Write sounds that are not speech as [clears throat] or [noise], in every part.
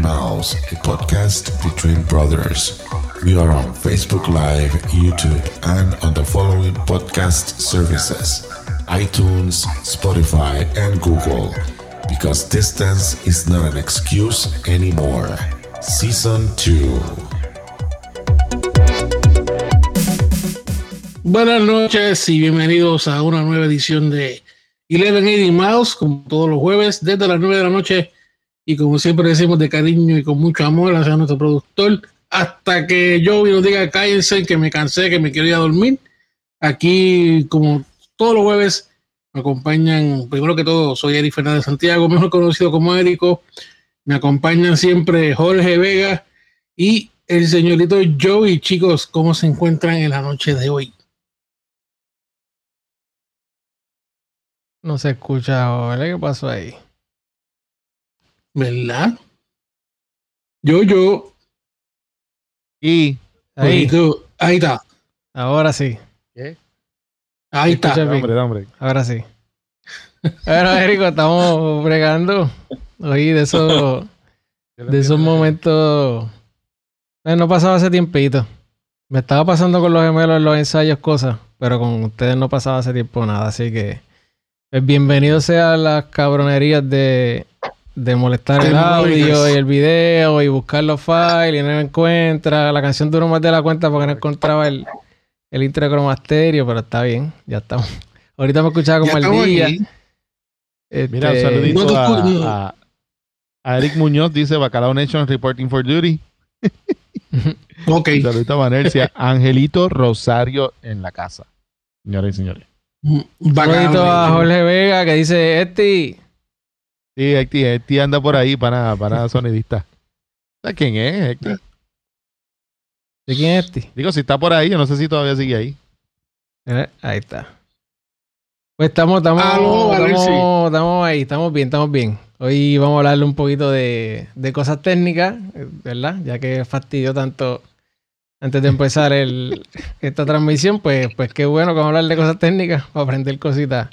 Mouse, a podcast between brothers. We are on Facebook Live, YouTube, and on the following podcast services iTunes, Spotify, and Google. Because distance is not an excuse anymore. Season 2. Buenas noches y bienvenidos a una nueva edición de 1180 Mouse, como todos los jueves, desde las 9 de la noche y como siempre decimos de cariño y con mucho amor hacia nuestro productor, hasta que yo nos diga cállense, que me cansé, que me quiero dormir. Aquí, como todos los jueves, me acompañan, primero que todo, soy Eric Fernández Santiago, mejor conocido como Érico. Me acompañan siempre Jorge Vega y el señorito Joey. Chicos, ¿cómo se encuentran en la noche de hoy? No se escucha, ¿Qué pasó ahí? ¿Verdad? Yo, yo. Y ahí. ahí está. Ahora sí. ¿Qué? Ahí está. Hombre, hombre. Ahora sí. Bueno, Érico, estamos bregando. Oí de [laughs] esos, de esos momentos. Eh, no pasaba hace tiempito. Me estaba pasando con los gemelos en los ensayos cosas, pero con ustedes no pasaba hace tiempo nada. Así que, pues, bienvenido sea las cabronerías de de molestar el audio y el video y buscar los files y no lo encuentra. La canción duró más de la cuenta porque no encontraba el, el intro de cromasterio, pero está bien, ya estamos. [laughs] Ahorita me escuchaba como el día. Este, Mira, un saludito a, a, Eric Muñoz, dice Bacalao Nation reporting for duty. ok. saludito a Vanercia. Angelito Rosario en la casa. Señores y señores. Un saludito a Jorge Vega que dice, este Sí, Hecti, anda por ahí para, para sonidista. ¿Quién es Hecti? ¿De quién es Hecti? Digo, si está por ahí, yo no sé si todavía sigue ahí. Eh, ahí está. Pues estamos, estamos, estamos, estamos ahí, estamos bien, estamos bien. Hoy vamos a hablarle un poquito de, de cosas técnicas, ¿verdad? Ya que fastidió tanto antes de empezar el, esta transmisión, pues, pues qué bueno que vamos a hablar de cosas técnicas para aprender cositas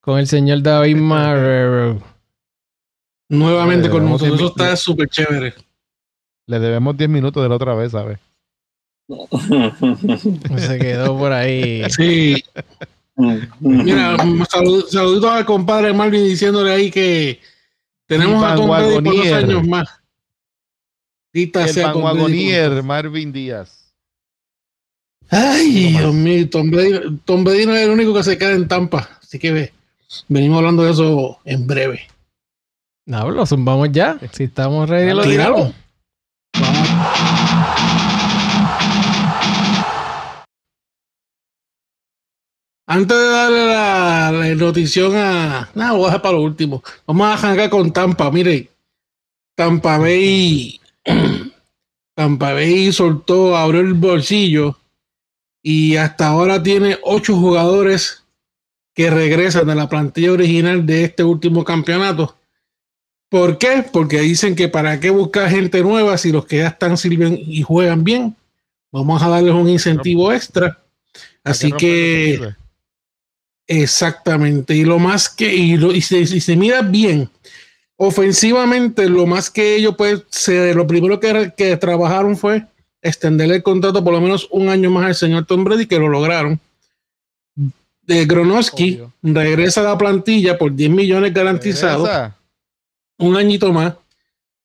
con el señor David Marrero nuevamente con nosotros. Eso está súper chévere. Le debemos 10 minutos de la otra vez, ¿sabes? [laughs] Se quedó por ahí. Sí. Mira, saluditos al compadre Marvin diciéndole ahí que tenemos a Tom Brady por dos años más. Dita el panguagonier Marvin Díaz. Ay, Dios mío, Tom Brady, Tom Brady no es el único que se queda en Tampa. Así que venimos hablando de eso en breve. No, lo zumbamos ya. Si estamos ready, lo tiramos. Antes de darle la, notición a. Nada, voy a dejar para lo último. Vamos a arrancar con Tampa. Mire, Tampa Bay. [clears throat] Tampa Bay soltó, abrió el bolsillo y hasta ahora tiene ocho jugadores que regresan de la plantilla original de este último campeonato ¿Por qué? Porque dicen que para qué buscar gente nueva si los que ya están sirven y juegan bien. Vamos a darles un incentivo extra. Así que exactamente. Y lo más que, y, lo, y, se, mira bien, ofensivamente, lo más que ellos pues, se, lo primero que, que trabajaron fue extenderle el contrato por lo menos un año más al señor Tom Brady, que lo lograron. De Gronoski regresa a la plantilla por 10 millones garantizados un añito más,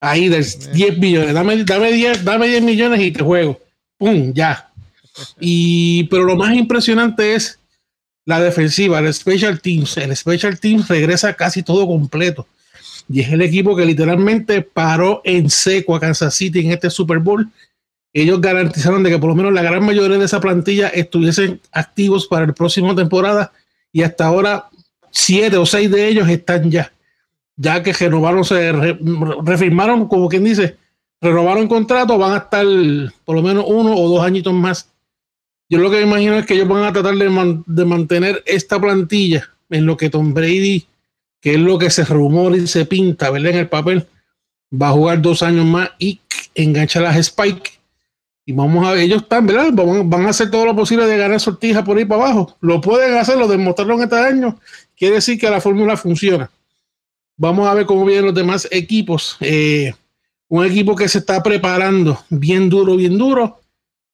ahí de 10 millones, dame, dame, 10, dame 10 millones y te juego. ¡Pum! Ya. Y, pero lo más impresionante es la defensiva, el Special Teams. El Special Teams regresa casi todo completo. Y es el equipo que literalmente paró en seco a Kansas City en este Super Bowl. Ellos garantizaron de que por lo menos la gran mayoría de esa plantilla estuviesen activos para la próxima temporada. Y hasta ahora, siete o seis de ellos están ya ya que renovaron, se refirmaron, como quien dice, renovaron contrato, van a estar por lo menos uno o dos añitos más. Yo lo que me imagino es que ellos van a tratar de mantener esta plantilla en lo que Tom Brady, que es lo que se rumora y se pinta, ¿verdad? En el papel, va a jugar dos años más y engancha las Spike. Y vamos a ver, ellos están, ¿verdad? Van, a hacer todo lo posible de ganar sortija por ahí para abajo. Lo pueden hacer, lo demostraron este año. Quiere decir que la fórmula funciona. Vamos a ver cómo vienen los demás equipos. Eh, un equipo que se está preparando bien duro, bien duro.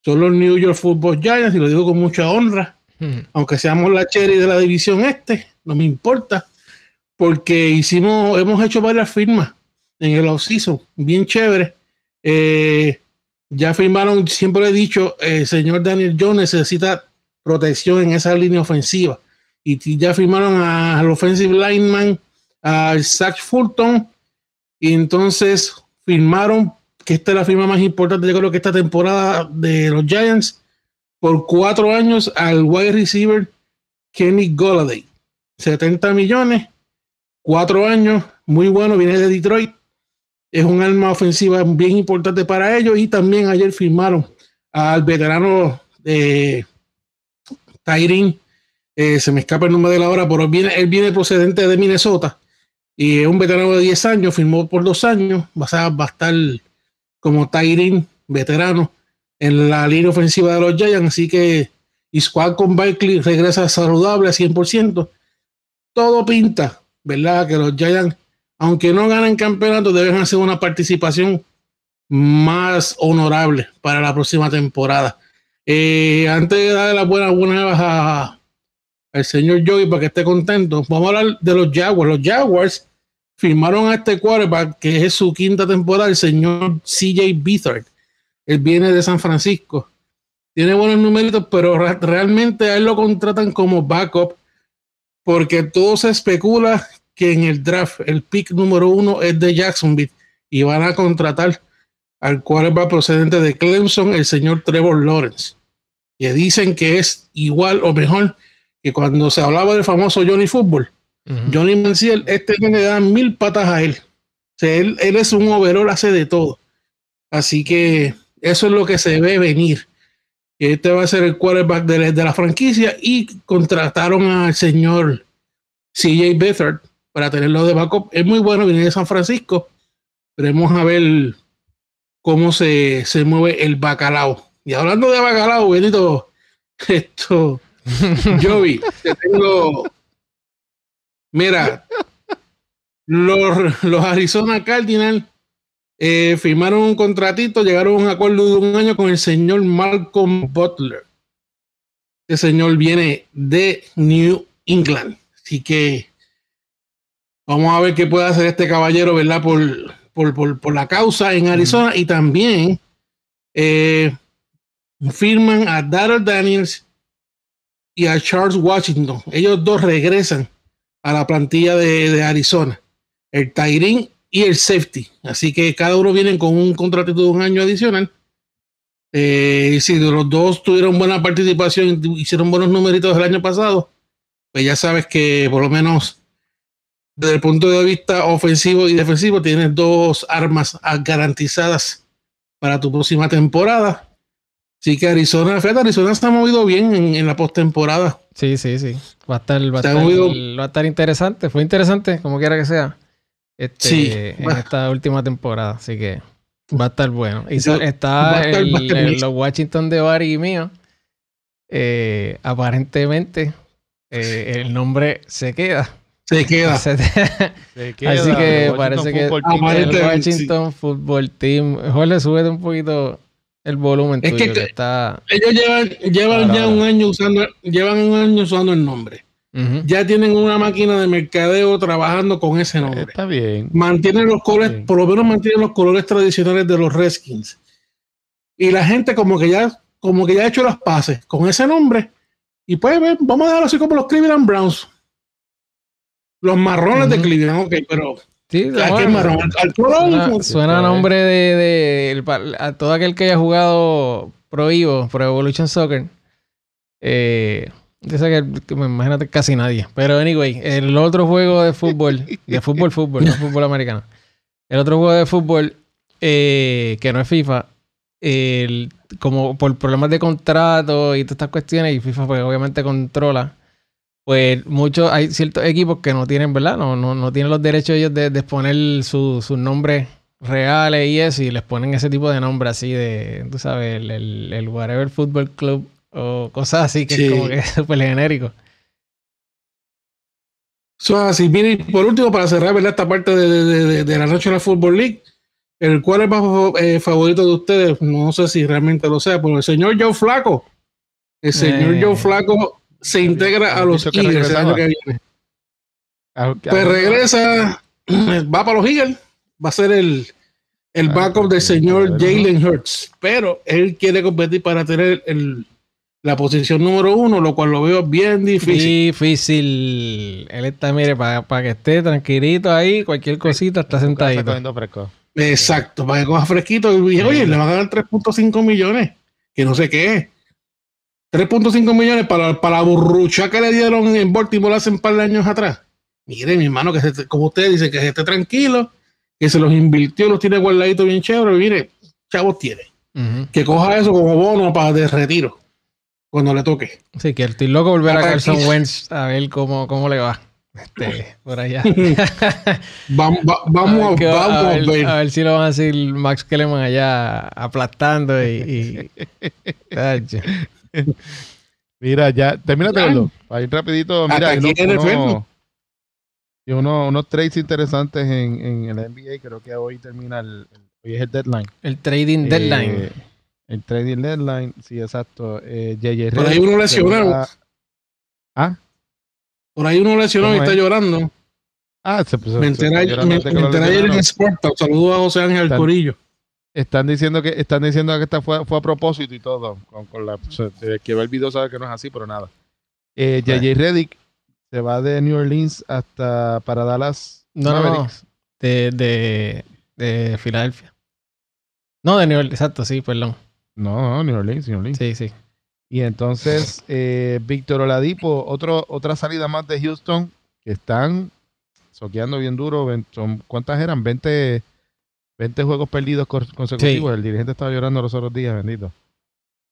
Son los New York Football Giants, y lo digo con mucha honra. Hmm. Aunque seamos la cherry de la división este, no me importa. Porque hicimos, hemos hecho varias firmas en el offseason, bien chévere. Eh, ya firmaron, siempre he dicho, el señor Daniel Jones necesita protección en esa línea ofensiva. Y ya firmaron al offensive lineman, al Zach Fulton. Y entonces firmaron, que esta es la firma más importante, yo creo que esta temporada de los Giants, por cuatro años al wide receiver Kenny Golladay. 70 millones, cuatro años, muy bueno, viene de Detroit es un arma ofensiva bien importante para ellos. Y también ayer firmaron al veterano de Tyrin. Eh, se me escapa el nombre de la hora, pero viene, él viene procedente de Minnesota y es un veterano de 10 años, firmó por dos años. Va a, estar como Tyrin, veterano, en la línea ofensiva de los Giants. Así que y Squad con Barkley regresa saludable a 100%. Todo pinta, ¿verdad? Que los Giants aunque no ganen campeonato, deben hacer una participación más honorable para la próxima temporada. Eh, antes de darle las buenas buenas al señor Joey para que esté contento, vamos a hablar de los Jaguars. Los Jaguars firmaron a este quarterback que es su quinta temporada, el señor CJ Beathard. Él viene de San Francisco. Tiene buenos numeritos, pero realmente a él lo contratan como backup porque todo se especula que en el draft el pick número uno es de Jacksonville y van a contratar al cual va procedente de Clemson, el señor Trevor Lawrence. Que dicen que es igual o mejor que cuando se hablaba del famoso Johnny Football. Johnny Manciel, este le da mil patas a él. él, es un overall, hace de todo. Así que eso es lo que se ve venir. Este va a ser el quarterback de, la franquicia y contrataron al señor CJ Beathard, para tenerlo de backup. Es muy bueno, viene de San Francisco. Veremos a ver cómo se, se mueve el bacalao. Y hablando de bacalao, Benito, [laughs] esto, Joey, te tengo. Mira, los, los Arizona Cardinals eh, firmaron un contratito, llegaron a un acuerdo de un año con el señor Malcolm Butler. Este señor viene de New England. Así que Vamos a ver qué puede hacer este caballero, ¿verdad? Por, por, la causa en Arizona. Y también eh, firman a Darrell Daniels y a Charles Washington. Ellos dos regresan a la plantilla de, Arizona. El Tyrin y el Safety. Así que cada uno viene con un contrato de un año adicional. Eh, si los dos tuvieron buena participación, hicieron buenos numeritos el año pasado, pues ya sabes que por lo menos desde el punto de vista ofensivo y defensivo, tienes dos armas garantizadas para tu próxima temporada. Así que Arizona, fíjate, Arizona se ha movido bien en, la postemporada. Sí, sí, sí. Va a estar, va a estar, interesante. Fue interesante, como quiera que sea. Este, en esta última temporada. Así que va a estar bueno. Y está el, los Washington de Barry y mío. Eh, aparentemente, eh, [laughs] el nombre se queda. Se queda. [laughs] Así que parece que el Washington Football Team. Jorge, sube un poquito el volumen. Es que, está ellos llevan, llevan ya un año usando, llevan un año usando el nombre. Ya tienen una máquina de mercadeo trabajando con ese nombre. Está bien. Mantienen los colores, por lo menos mantienen los colores tradicionales de los Redskins. Y la gente como que ya, como que ya ha hecho las pases con ese nombre. Y pues vamos a dejarlo así como los Cleveland Browns. Los marrones de Cleveland, ok, pero. Sí, marrón? Al, suena, a nombre de, a todo aquel que haya jugado Pro Evo, Pro Evolution Soccer. Eh, que, imagínate casi nadie. Pero anyway, el otro juego de fútbol, de fútbol, fútbol, no fútbol americano. El otro juego de fútbol, eh, que no es FIFA, como por problemas de contrato y todas estas cuestiones, y FIFA pues obviamente controla pues muchos, hay ciertos equipos que no tienen, ¿verdad? No, no, no tienen los derechos ellos de, exponer su, su nombre reales y eso, y les ponen ese tipo de nombre así de, tú sabes, el, el, Whatever Football Club o cosas así que es como que es súper genérico. So, así, mire, por último, para cerrar ¿verdad? esta parte de, de, la de la Football League, el cual es más eh, favorito de ustedes, no sé si realmente lo sea, pero el señor Joe Flaco. El señor Joe eh. Flaco se integra a los Eagles el año que viene. Pues regresa, [clears throat] va para los Eagles, va a ser el, el ah, backup del señor Jalen Hurts, pero él quiere competir para tener el, la posición número uno, lo cual lo veo bien difícil. Difícil. Él está, mire, para, que esté tranquilito ahí, cualquier cosita está sentadito. Exacto, para que coja fresquito. Y dije, oye, le van a dar 3.5 millones, que no sé qué es. 3.5 millones para, para la burrucha que le dieron en Baltimore hace un par de años atrás. Mire, mi hermano, que como usted dice, que esté tranquilo, que se los invirtió, los tiene guardaditos bien chévere. Mire, chavos tiene. Que coja eso como bono para de retiro cuando le toque. Sí, que estoy loco volver a Carson Wentz a ver cómo, cómo le va. Este, por allá. [laughs] vamos, vamos, a, vamos a, ver, a, ver, si lo van a decir Max Kellerman allá aplastando y. [laughs] mira, ya, termínate verlo. Para ir rapidito, mira, hay uno, unos trades interesantes en, en el NBA. Creo que hoy termina el, hoy es el deadline. El trading deadline. El trading deadline, sí, exacto. Eh, JJ Por ahí uno lesionado. ¿Ah? Por ahí uno lesionado y está llorando. Ah, se puso. Me enteré, ayer en Sport. Saludos a José Ángel Corillo. Están diciendo que están diciendo que esta fue, fue a propósito y todo. Con, la, que ve el video sabe que no es así, pero nada. Eh, JJ Reddick se va de New Orleans hasta para Dallas. No, no, de, de, de Filadelfia. No, de New Orleans, exacto, sí, perdón. No, no, New Orleans, New Orleans. Sí, sí. Y entonces, eh, Víctor Oladipo, otro, otra salida más de Houston, que están soqueando bien duro. ¿Cuántas eran? 20, 20 juegos perdidos consecutivos. El dirigente estaba llorando los otros días, bendito.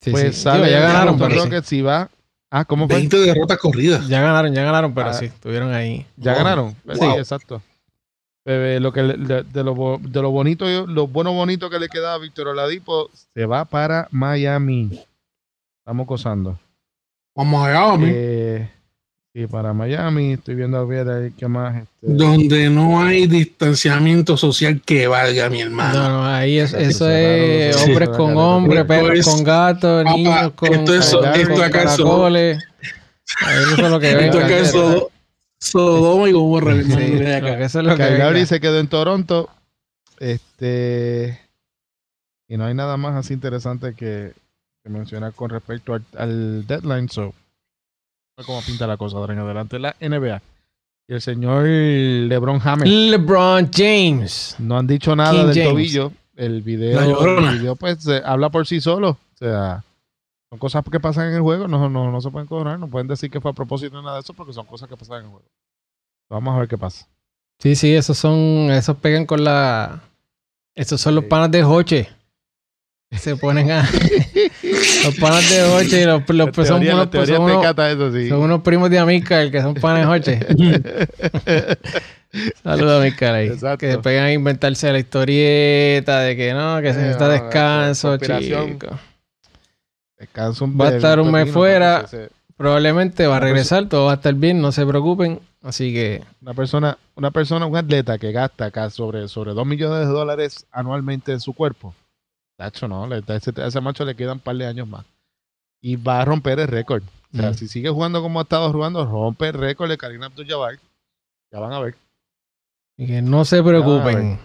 Sí, pues sí. ya ganaron, pero que si va. Ah, ¿cómo fue? 20 derrotas corridas. Ya ganaron, ya ganaron, pero ah. sí, estuvieron ahí. Ya ganaron. Sí, exacto. Lo que de, lo, de lo bonito, lo bueno bonito que le queda a Víctor Oladipo, se va para Miami. Estamos gozando. Para Miami. Eh, sí, para Miami. Estoy viendo a ver ahí qué más. Este, Donde no hay distanciamiento social que valga, mi hermano. No, no, ahí es, eso es hombres con hombres, perros con gatos, niños con, esto es, esto acaso, eso es lo que Esto acaso Sodoma y Gomorra. Sí, eso es lo que se quedó en Toronto. Este. Y no hay nada más así interesante que que menciona con respecto al, deadline. So, cómo pinta la cosa de en adelante la NBA. Y el señor LeBron James. LeBron James. No han dicho nada del tobillo. El video, el video pues habla por sí solo. O sea, son cosas que pasan en el juego. No, no, no se pueden cobrar. No pueden decir que fue a propósito de nada de eso porque son cosas que pasan en el juego. Vamos a ver qué pasa. Sí, sí, esos son, esos pegan con la, esos son los panas de Hoche se ponen a [laughs] los panas de Hoche y los, los pues son, unos, pues son, unos, eso, sí. son unos primos de Amica el que son panes de Hoche [laughs] saludos Amica ahí Exacto. que se pegan a inventarse la historieta de que no que se necesita eh, descanso chico descanso un va a estar un mes fuera probablemente va a regresar todo va a estar bien no se preocupen así que una persona una persona un atleta que gasta acá sobre sobre 2 millones de dólares anualmente en su cuerpo Tacho, no, a ese, macho le quedan un par de años más. Y va a romper el récord. O sea, mm. si sigue jugando como ha estado jugando, rompe el récord de Karim Abdul-Jabbar. Ya van a ver. Y que no se preocupen.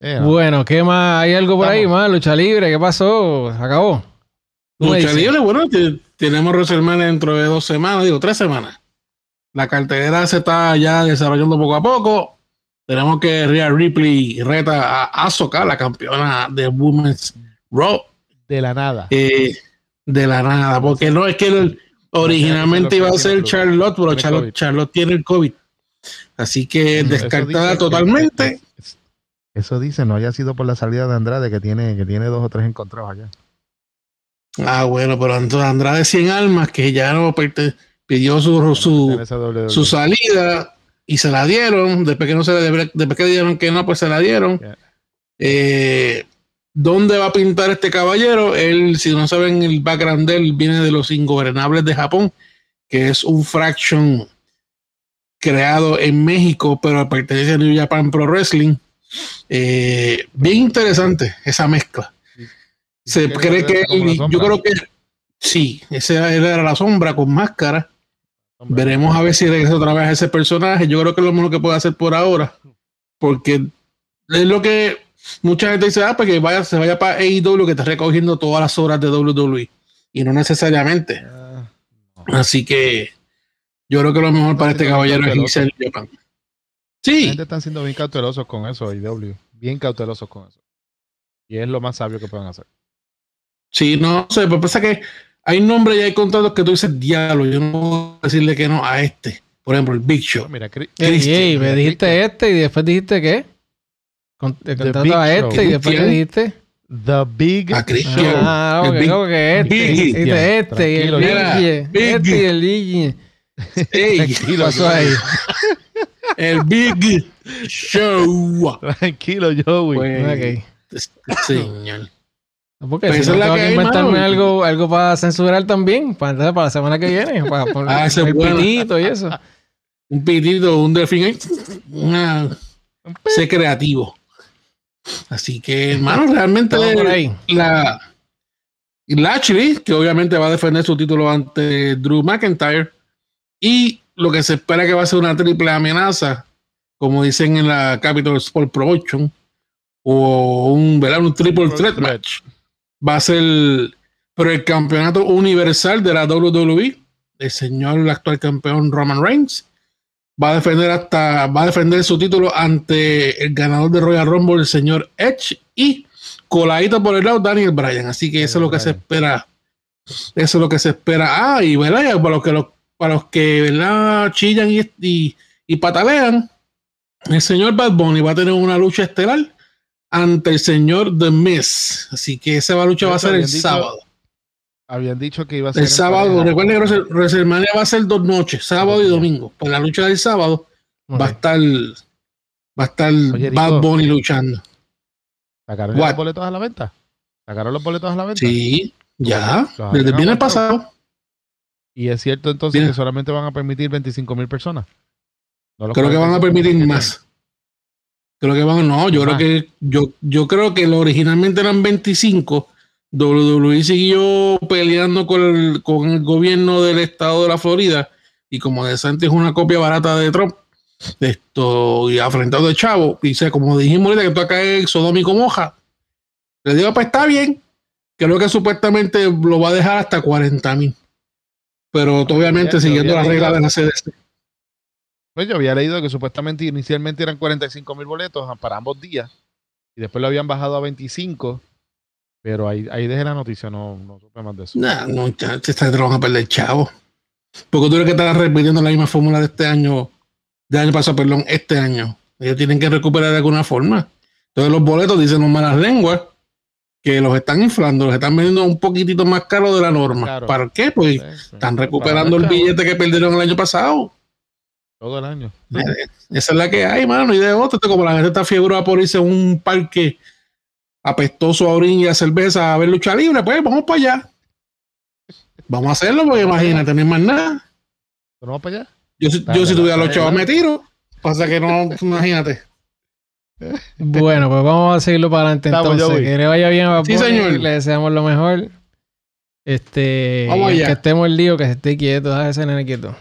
Eh, bueno, ¿qué más? ¿Hay algo por ahí más? Lucha libre, ¿qué pasó? acabó? Lucha libre, bueno, tenemos WrestleMania dentro de dos semanas, digo, tres semanas. La cartelera se está ya desarrollando poco a poco. Tenemos que Rhea Ripley reta a Asuka, la campeona de Women's Raw. De la nada. Eh, de la nada, porque no es que originalmente iba a ser Charlotte, pero Charlotte, tiene el COVID. Así que descartada totalmente. Eso dice, no haya sido por la salida de Andrade, que tiene, que tiene dos o tres encontrados allá. Ah, bueno, pero Andrade 100 almas, que ya no pidió su, su, su salida y se la dieron. Después que no se después que dijeron que no, pues se la dieron. Eh, ¿Dónde va a pintar este caballero? Él, si no saben el background de él, viene de los Ingobernables de Japón, que es un fraction creado en México, pero pertenece a New Japan Pro Wrestling. Eh, bien interesante esa mezcla. Se cree que yo creo que sí, esa era la sombra con máscara. Veremos a ver si regresa otra vez a ese personaje. Yo creo que es lo mejor que puede hacer por ahora, porque es lo que mucha gente dice, ah, pues que vaya, se vaya para AEW que está recogiendo todas las obras de WWE. Y no necesariamente. Ah, Así que yo creo que lo mejor para este caballero es irse al Japan. Sí. La gente están siendo bien cautelosos con eso, AEW. Bien cautelosos con eso. Y es lo más sabio que pueden hacer. Sí, no sé, pero pasa que hay nombres y hay contratos que tú dices diablo. Yo no puedo decirle que no a este. Por ejemplo, el Big Show. Mira, me dijiste este y después dijiste qué? El contrato a este y después le dijiste. The Big a Christian. Ah, ok, no, que este. Big. Y de este, y el Big. Este y el Big. [laughs] ¿Qué pasó ahí? [laughs] el Big Show. Tranquilo, Joey. Bueno, okay. Señor. Porque pues si no tengo que, que inventarme algo, algo para censurar también, para, para la semana que viene, para [laughs] poner ah, el pitito y eso. [laughs] Un pitito, un delfín, una... sé creativo. Así que, hermano, realmente la Lashley, que obviamente va a defender su título ante Drew McIntyre, y lo que se espera que va a ser una triple amenaza, como dicen en la Capital Sport Promotion, o un, un triple threat. match va a ser por el campeonato universal de la WWE. El señor, el actual campeón Roman Reigns, va a defender hasta, va a defender su título ante el ganador de Royal Rumble, el señor Edge, y coladito por el lado Daniel Bryan. Así que eso es lo que se espera. Eso es lo que se espera. Ah, y ¿verdad? para los que, para los que ¿verdad? chillan y, y patalean, el señor Bad Bunny va a tener una lucha estelar ante el señor The Miz. Así que esa lucha va a ser el sábado. Habían dicho que iba a ser el sábado. Recuerden que WrestleMania va a ser dos noches, sábado y domingo. Pues la lucha del sábado va a estar va a estar Bad Bunny luchando. ¿Sacaron los boletos a la venta? ¿Sacaron los boletos a la venta? Sí, ya. Desde el viernes pasado. Y es cierto entonces que solamente van a permitir 25 mil personas. Creo que van a permitir más. Creo que van, no, yo creo que yo, yo creo que originalmente eran 25. WWE siguió peleando con el, con el gobierno del estado de la Florida y como de Santi es una copia barata de Trump, esto y afrentado de Chavo, dice, como dijimos ahorita que tú acá es Sodómico Moja, le digo, pues está bien, creo que supuestamente lo va a dejar hasta 40 mil, pero obviamente siguiendo las reglas de la CDC. Pues yo había leído que supuestamente inicialmente eran 45 mil boletos para ambos días y después lo habían bajado a 25. Pero ahí, ahí dejé la noticia, no, no supe más de eso. No, no, ya te van a perder chavo. Porque tú eres que estás repitiendo la misma fórmula de este año, de año pasado, perdón, este año. Ellos tienen que recuperar de alguna forma. Entonces los boletos dicen los malas lenguas que los están inflando, los están vendiendo un poquitito más caro de la norma. ¿Para qué? Pues están recuperando el billete que perdieron el año pasado. Todo el año. Esa es la que hay, mano. Y de otro, como la gente está fiebre por irse a un parque apestoso a orín y a cerveza a ver lucha libre, pues vamos para allá. Vamos a hacerlo, porque imagínate, no hay más nada. ¿Vamos para allá? Yo, yo si tuviera los chavos me tiro. Pasa que no, [laughs] imagínate. Bueno, pues vamos a seguirlo para adelante entonces. Que le vaya bien a sí, señor. Le deseamos lo mejor. Este, que estemos el lío, que se esté quieto, déjame ese nene quieto.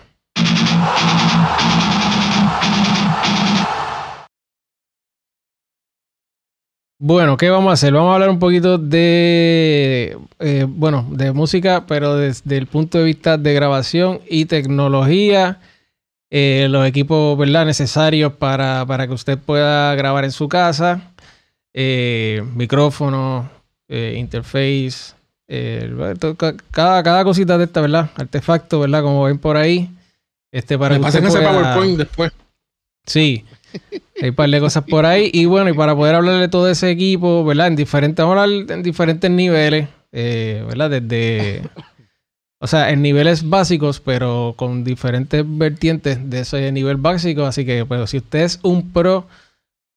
Bueno, ¿qué vamos a hacer? Vamos a hablar un poquito de, eh, bueno, de música, pero desde el punto de vista de grabación y tecnología, eh, los equipos, ¿verdad? Necesarios para, para, que usted pueda grabar en su casa, eh, micrófono, interface, cada, cada cosita de esta, ¿verdad? Artefacto, ¿verdad? Como ven por ahí. Este, para Me pasen ese PowerPoint después. Sí. Hay un par de cosas por ahí. Y bueno, y para poder hablar de todo ese equipo, ¿verdad? En diferentes, en diferentes niveles, eh, ¿verdad? Desde, o sea, en niveles básicos, pero con diferentes vertientes de ese nivel básico. Así que, pues, si usted es un pro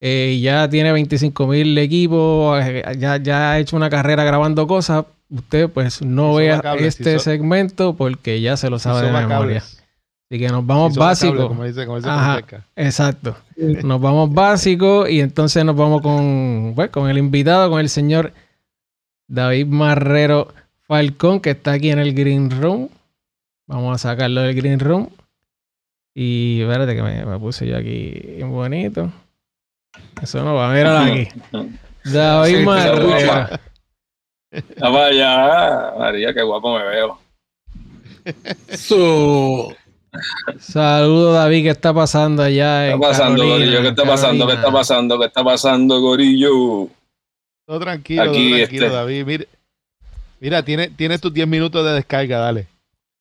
eh, ya tiene 25 mil equipos, eh, ya, ya ha hecho una carrera grabando cosas, usted pues no vea este segmento porque ya se lo sabe de memoria. Así que nos vamos básicos. Como dice, como dice exacto. Nos vamos básicos y entonces nos vamos con, pues, con el invitado, con el señor David Marrero Falcón, que está aquí en el Green Room. Vamos a sacarlo del Green Room. Y espérate que me, puse yo aquí bonito. Eso no va, a mirar aquí. David Marrero. vaya, María, qué guapo me veo. Saludos, David. ¿Qué está pasando allá? ¿Qué está pasando, Gorillo? ¿Qué está pasando? ¿Qué está pasando? ¿Qué está pasando, Gorillo? Todo tranquilo, Aquí, todo tranquilo, este. David. Mira, mira tiene, tienes tus 10 minutos de descarga, dale.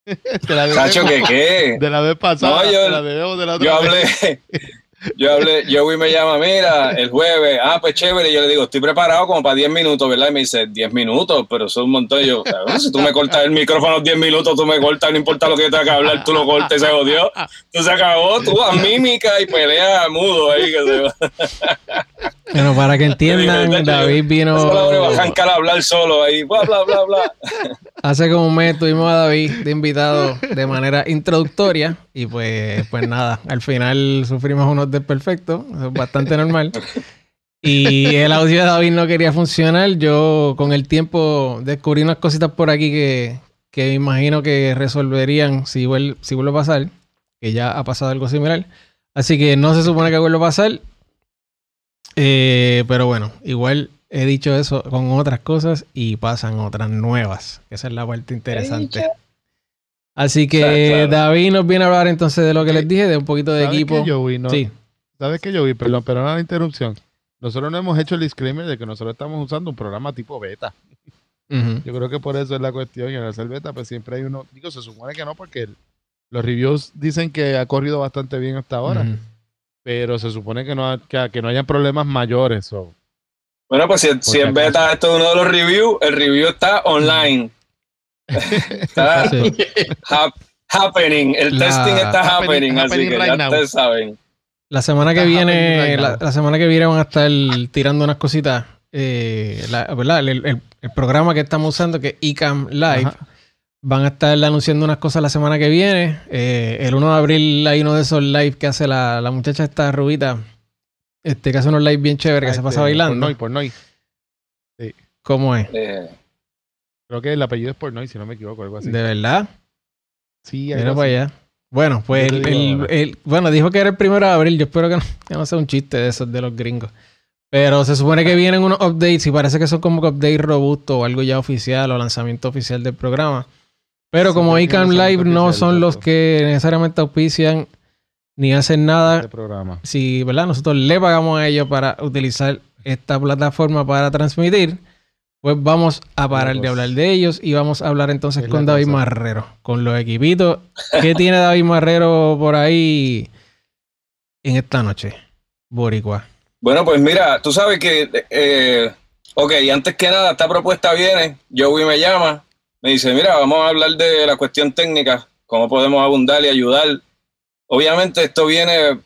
[laughs] Cacho, ¿qué qué? De la vez pasada, no, yo, de la de la otra yo hablé, [laughs] yo hablé, Joey me llama, mira, el jueves, ah, pues chévere, y yo le digo, estoy preparado como para 10 minutos, ¿verdad? Y me dice, 10 minutos, pero eso es un montón. Yo, si tú me cortas el micrófono 10 minutos, tú me cortas, no importa lo que yo tenga que hablar, tú lo cortas y se jodió. Tú se acabó, tú a mímica y pelea mudo ahí. Que se... Bueno, para que entiendan, David vino. a hablar solo ahí, bla, bla, bla, bla. [laughs] Hace como un mes tuvimos a David de invitado de manera introductoria y pues, pues nada, al final sufrimos unos desperfectos, eso es bastante normal. Y el audio de David no quería funcionar. Yo con el tiempo descubrí unas cositas por aquí que, que imagino que resolverían si vuelve, si vuelve a pasar, que ya ha pasado algo similar. Así que no se supone que vuelva a pasar. Eh, pero bueno, igual he dicho eso con otras cosas y pasan otras nuevas. Esa es la parte interesante. Así que David nos viene a hablar entonces de lo que les dije, de un poquito de equipo. sí. ¿Sabes qué, yo vi? Perdón, pero la interrupción. Nosotros no hemos hecho el disclaimer de que nosotros estamos usando un programa tipo beta. Yo creo que por eso es la cuestión. Y en el beta, pues siempre hay uno. Digo, se supone que no, porque los reviews dicen que ha corrido bastante bien hasta ahora pero se supone que no, que, no hayan problemas mayores. Bueno, pues si, si en beta esto es uno de los reviews, el review está online. [laughs] está happening, el testing está happening, así que ya ustedes saben. La semana que viene, la, semana que viene van a estar tirando unas cositas. Eh, ¿verdad? El, programa que estamos usando, que es eCam Live, Van a estar anunciando unas cosas la semana que viene. Eh, el 1 de abril hay uno de esos live que hace la, muchacha esta rubita. Este, que hace unos live bien chévere que se pasa este, bailando. Por Pornoy. Sí. ¿Cómo es? Eh. Creo que el apellido es Pornoy, si no me equivoco, algo así. ¿De verdad? Sí, Mira para allá. Bueno, pues el, bueno, dijo que era el 1 de abril. Yo espero que no, [laughs] que no sea un chiste de esos de los gringos. Pero se supone que vienen unos updates y parece que son como updates robustos o algo ya oficial o lanzamiento oficial del programa. Pero como ICAM Live no son los que necesariamente auspician ni hacen nada. Programa. Si, ¿verdad? Nosotros le pagamos a ellos para utilizar esta plataforma para transmitir, pues vamos a parar de pues. hablar de ellos y vamos a hablar entonces con David Marrero, con los equipitos. ¿Qué [laughs] tiene David Marrero por ahí en esta noche, Boricua? Bueno, pues mira, tú sabes que, eh, ok, antes que nada, esta propuesta viene, Joey me llama, me dice, mira, vamos a hablar de la cuestión técnica, cómo podemos abundar y ayudar. Obviamente esto viene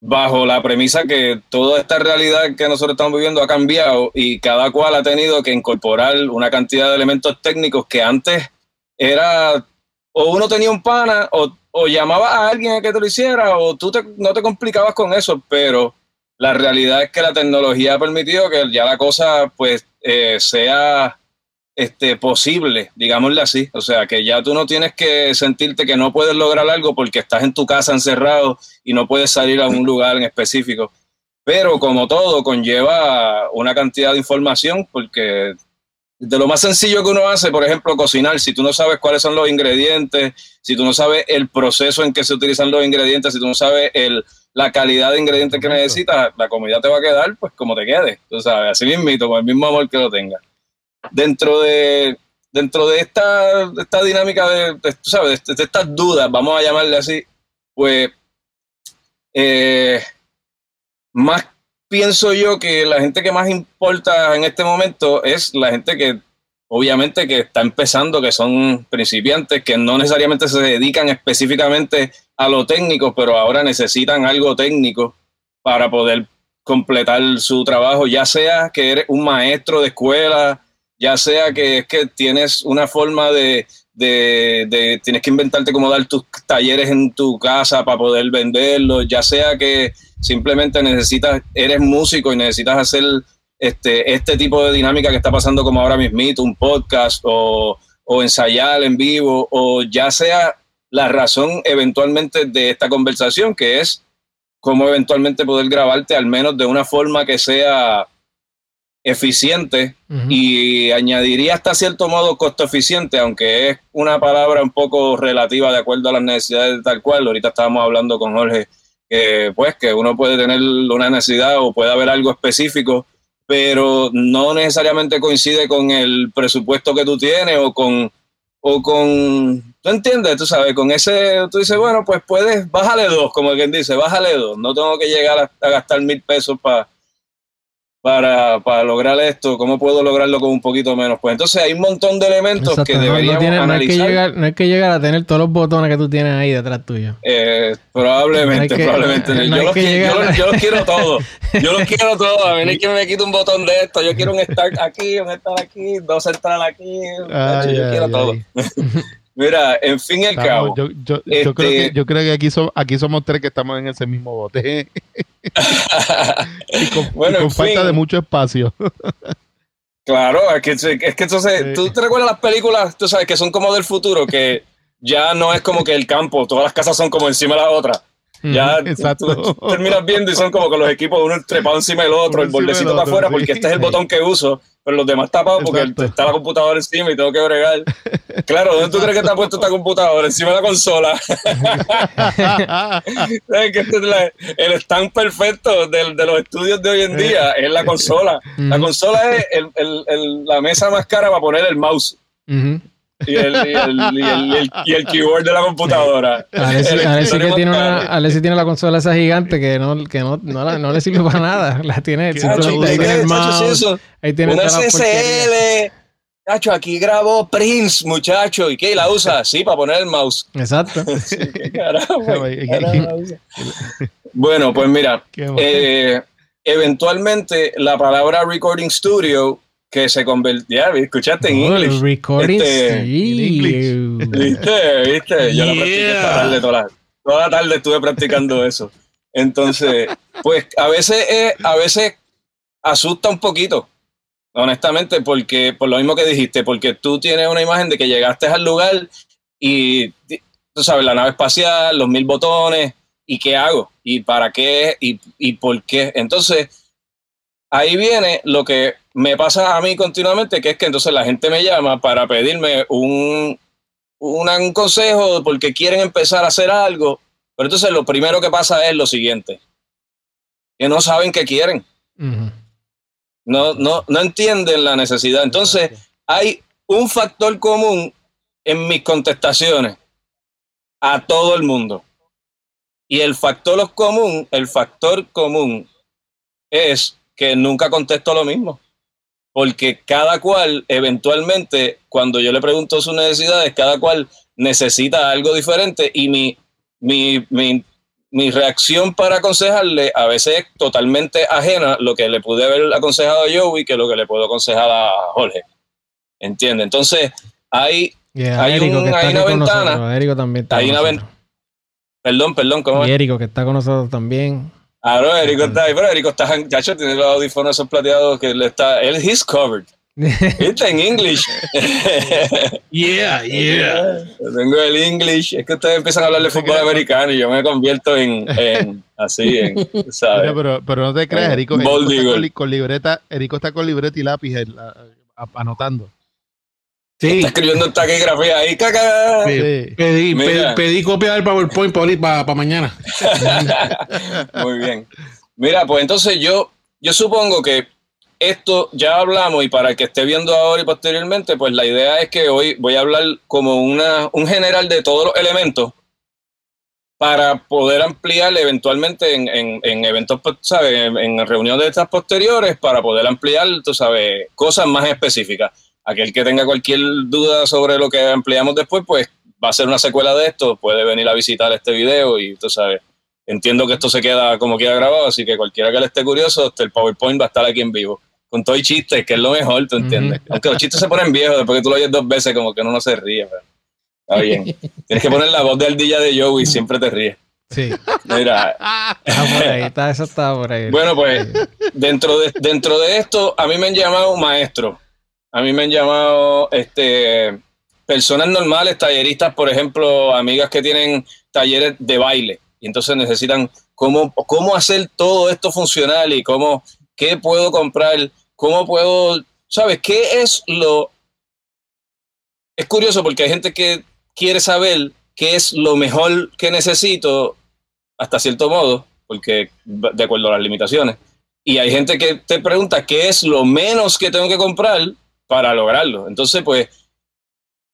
bajo la premisa que toda esta realidad que nosotros estamos viviendo ha cambiado y cada cual ha tenido que incorporar una cantidad de elementos técnicos que antes era o uno tenía un pana o, o llamaba a alguien a que te lo hiciera o tú no te complicabas con eso, pero la realidad es que la tecnología ha permitido que ya la cosa pues eh, sea este, posible, digámosle así. O sea, que ya tú no tienes que sentirte que no puedes lograr algo porque estás en tu casa encerrado y no puedes salir a un lugar en específico. Pero como todo, conlleva una cantidad de información porque de lo más sencillo que uno hace, por ejemplo, cocinar, si tú no sabes cuáles son los ingredientes, si tú no sabes el proceso en que se utilizan los ingredientes, si tú no sabes el, la calidad de ingredientes que necesitas, la comida te va a quedar pues como te quede, tú sabes, así mismo, con el mismo amor que lo tengas dentro de dentro de esta, esta dinámica de, ¿sabes? De, estas dudas, vamos a llamarle así, pues eh, más pienso yo que la gente que más importa en este momento es la gente que obviamente que está empezando, que son principiantes, que no necesariamente se dedican específicamente a lo técnico, pero ahora necesitan algo técnico para poder completar su trabajo, ya sea que eres un maestro de escuela, ya sea que es que tienes una forma de, de, tienes que inventarte cómo dar tus talleres en tu casa para poder venderlos, ya sea que simplemente necesitas, eres músico y necesitas hacer este, este tipo de dinámica que está pasando como ahora mismo, un podcast o, o ensayar en vivo, o ya sea la razón eventualmente de esta conversación, que es cómo eventualmente poder grabarte al menos de una forma que sea eficiente y añadiría hasta cierto modo costo eficiente, aunque es una palabra un poco relativa de acuerdo a las necesidades tal cual. Ahorita estábamos hablando con Jorge que pues que uno puede tener una necesidad o puede haber algo específico, pero no necesariamente coincide con el presupuesto que tú tienes o con o con, ¿tú entiendes? Tú sabes, con ese, tú dices, bueno, pues puedes, bájale dos, como quien dice, bájale dos, no tengo que llegar a, gastar mil pesos para para, para lograr esto, ¿cómo puedo lograrlo con un poquito menos? Pues entonces hay un montón de elementos que deberíamos no, analizar. No hay, que llegar, no hay que llegar a tener todos los botones que tú tienes ahí detrás tuyo. Eh, probablemente, probablemente. yo, los, quiero todos. Yo los quiero todos. A mí [laughs] que me quite un botón de esto. Yo quiero un start aquí, un start aquí, dos central aquí. yo quiero todo. Mira, en fin y al cabo. Yo, yo, yo, creo que, este yo creo que aquí, aquí somos tres que estamos en ese mismo bote. [laughs] y con, bueno, con falta de mucho espacio. claro, es que, es que entonces, ¿tú te recuerdas las películas, tú sabes, que son como del futuro, que ya no es como que el campo, todas las casas son como encima de la otra. Ya Exacto. terminas viendo y son como que los equipos uno trepado encima del otro, el bordecito para afuera, porque este es el botón que uso, pero los demás tapados porque está la computadora encima y tengo que bregar. Claro, ¿dónde tú crees que está puesto esta computadora? Encima de la consola. [laughs] el stand perfecto de, de, los estudios de hoy en día es la consola. La consola es el, el, la mesa más cara para poner el mouse y el, y el, y el, keyboard de la computadora. [laughs] Alessi, que tiene una, tiene la consola esa gigante que no, que no, no, no le sirve para nada. La tiene, simplemente ahí tiene el mouse, ahí tiene una SSL. Aquí grabó Prince, muchacho. ¿Y qué? ¿La usa? [laughs] Sí, para poner el mouse. Exacto. [laughs] bueno, pues mira, eh, eventualmente la palabra recording studio que se convertía, escuchaste en inglés. Este, recording, ¿Viste? ¿Viste? Yo la practiqué esta tarde, toda la, toda la tarde estuve practicando eso. Entonces, pues a veces, a veces asusta un poquito, honestamente, porque por lo mismo que dijiste, porque tú tienes una imagen de que llegaste al lugar y tú sabes, la nave espacial, los mil botones, ¿y qué hago? ¿Y para qué? ¿Y, y por qué? Entonces, ahí viene lo que me pasa a mí continuamente, que es que entonces la gente me llama para pedirme un, un, consejo porque quieren empezar a hacer algo, pero entonces lo primero que pasa es lo siguiente, que no saben qué quieren. no, no, no entienden la necesidad. Entonces, hay un factor común en mis contestaciones a todo el mundo. Y el factor común, el factor común es que nunca contesto lo mismo. Porque cada cual, eventualmente, cuando yo le pregunto sus necesidades, cada cual necesita algo diferente y mi, mi, mi, mi reacción para aconsejarle a veces es totalmente ajena lo que le pude haber aconsejado a Joey que lo que le puedo aconsejar a Jorge. ¿Entiende? Entonces, hay, hay, una ventana. Érico también hay una Perdón, perdón, ¿cómo y Érico, que está con nosotros también. Ah, no, Erico está ahí, pero Erico está, chacho, tiene los audífonos esos plateados que le está, él, he's covered. [laughs] Está en English. [laughs] yeah, yeah. Tengo el English. Es que ustedes empiezan a hablar de fútbol americano y yo me convierto en, en así, en, ¿sabes? Pero, pero, no te creas, Erico, Erico está con, con, libreta, Erico está con libreta y lápiz eh, anotando. Sí. Está escribiendo taquigrafía ahí, caca. Sí. Pedí, pedí, copia del PowerPoint para pa, mañana. [laughs] Muy bien. Mira, pues entonces yo, yo supongo que esto ya hablamos y para el que esté viendo ahora y posteriormente, pues la idea es que hoy voy a hablar como una, un general de todos los elementos para poder ampliar eventualmente en, en, en eventos, ¿sabes? En, en reuniones de estas posteriores, para poder ampliar, tú sabes, cosas más específicas aquel que tenga cualquier duda sobre lo que ampliamos después, pues va a ser una secuela de esto, puede venir a visitar este video y tú sabes, entiendo que esto se queda como queda grabado, así que cualquiera que le esté curioso, el PowerPoint va a estar aquí en vivo. Con todo y chistes, que es lo mejor, ¿tú entiendes? Aunque los chistes se ponen viejos, después que tú lo oyes dos veces, como que uno no se ríe. Está bien. [laughs] Tienes que poner la voz de ardilla de Joey y siempre te ríes. Sí. Mira. Está por ahí, está, eso está por ahí. Bueno, pues dentro de, dentro de esto, a mí me han llamado maestro. A mí me han llamado este, personas normales, talleristas, por ejemplo, amigas que tienen talleres de baile y entonces necesitan cómo, cómo hacer todo esto funcional y cómo, qué puedo comprar, cómo puedo, ¿sabes? ¿Qué es lo... Es curioso porque hay gente que quiere saber qué es lo mejor que necesito hasta cierto modo, porque de acuerdo a las limitaciones. Y hay gente que te pregunta qué es lo menos que tengo que comprar para lograrlo. Entonces, pues,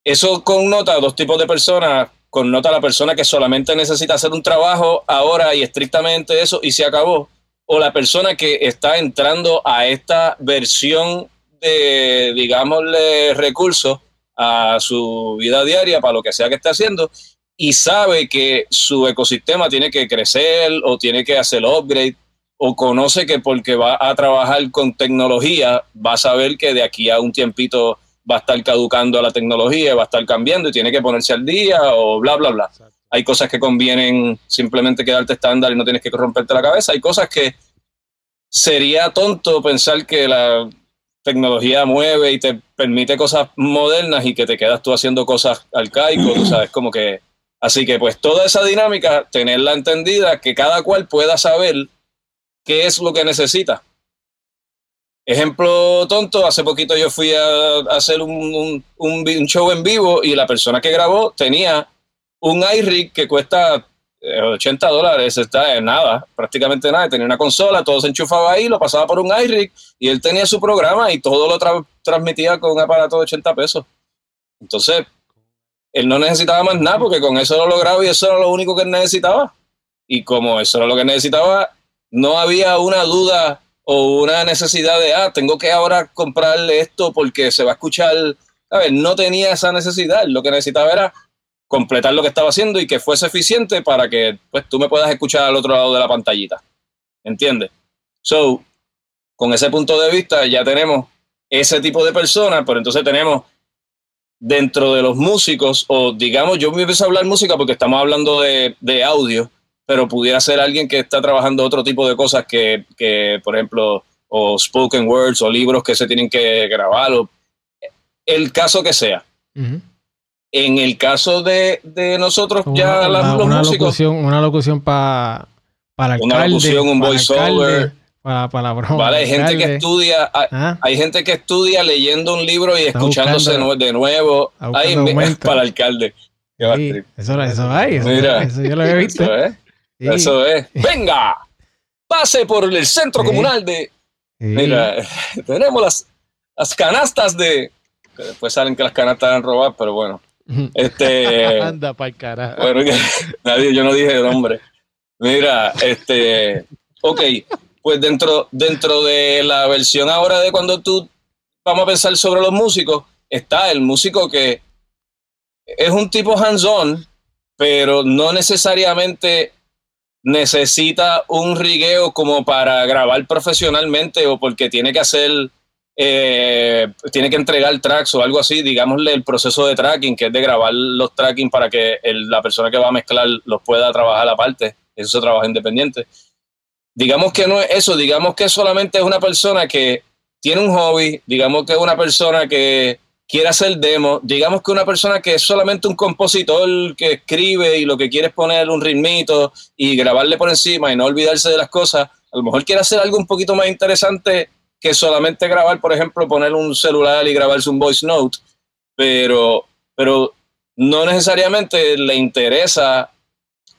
eso connota dos tipos de personas. Connota a la persona que solamente necesita hacer un trabajo ahora y estrictamente eso y se acabó. O la persona que está entrando a esta versión de, digámosle, recursos a su vida diaria para lo que sea que esté haciendo y sabe que su ecosistema tiene que crecer o tiene que hacer upgrade o conoce que porque va a trabajar con tecnología va a saber que de aquí a un tiempito va a estar caducando a la tecnología, va a estar cambiando y tiene que ponerse al día o bla, bla, bla. Hay cosas que convienen simplemente quedarte estándar y no tienes que romperte la cabeza. Hay cosas que sería tonto pensar que la tecnología mueve y te permite cosas modernas y que te quedas tú haciendo cosas arcaicos, sabes, como que Así que pues toda esa dinámica, tenerla entendida, que cada cual pueda saber qué es lo que necesita. Ejemplo tonto, hace poquito yo fui a, hacer un, show en vivo y la persona que grabó tenía un iRig que cuesta 80 eh, dólares, está en nada, prácticamente nada. Tenía una consola, todo se enchufaba ahí, lo pasaba por un iRig y él tenía su programa y todo lo transmitía con un aparato de 80 pesos. Entonces, él no necesitaba más nada porque con eso lo lograba y eso era lo único que él necesitaba. Y como eso era lo que necesitaba, no había una duda o una necesidad de, ah, tengo que ahora comprarle esto porque se va a escuchar. A ver, no tenía esa necesidad. Lo que necesitaba era completar lo que estaba haciendo y que fuese eficiente para que pues, tú me puedas escuchar al otro lado de la pantallita. ¿Entiendes? So, con ese punto de vista ya tenemos ese tipo de personas, pero entonces tenemos dentro de los músicos, o digamos, yo me empiezo a hablar música porque estamos hablando de, audio, pero pudiera ser alguien que está trabajando otro tipo de cosas que, que, por ejemplo, o spoken words o libros que se tienen que grabar, o el caso que sea. En el caso de, nosotros, ya una, los músicos. Locución, una locución para para Una locución, un voiceover para, para Vale, hay gente que estudia, ah. hay, gente que estudia leyendo un libro y escuchándose de nuevo. Ay, [laughs] para el alcalde. eso, eso hay, eso, eso, yo lo había visto. Eso es. Eso es. [laughs] ¡Venga! Pase por el centro comunal de. Mira, [laughs] tenemos las, las canastas de. después salen que las canastas han robado, pero bueno. [laughs] Este. Anda para el carajo. Bueno, nadie, yo no dije nombre. Mira, este. Ok, pues dentro, dentro de la versión ahora de cuando tú vamos a pensar sobre los músicos, está el músico que es un tipo hands-on, pero no necesariamente necesita un rigueo como para grabar profesionalmente o porque tiene que hacer, eh, tiene que entregar tracks o algo así, digámosle el proceso de tracking, que es de grabar los tracking para que la persona que va a mezclar los pueda trabajar aparte, eso se trabaja independiente. Digamos que no es eso, digamos que solamente es una persona que tiene un hobby, digamos que es una persona que quiere hacer demo, digamos que una persona que es solamente un compositor que escribe y lo que quiere es poner un ritmito y grabarle por encima y no olvidarse de las cosas, a lo mejor quiere hacer algo un poquito más interesante que solamente grabar, por ejemplo, poner un celular y grabarse un voice note, pero, pero no necesariamente le interesa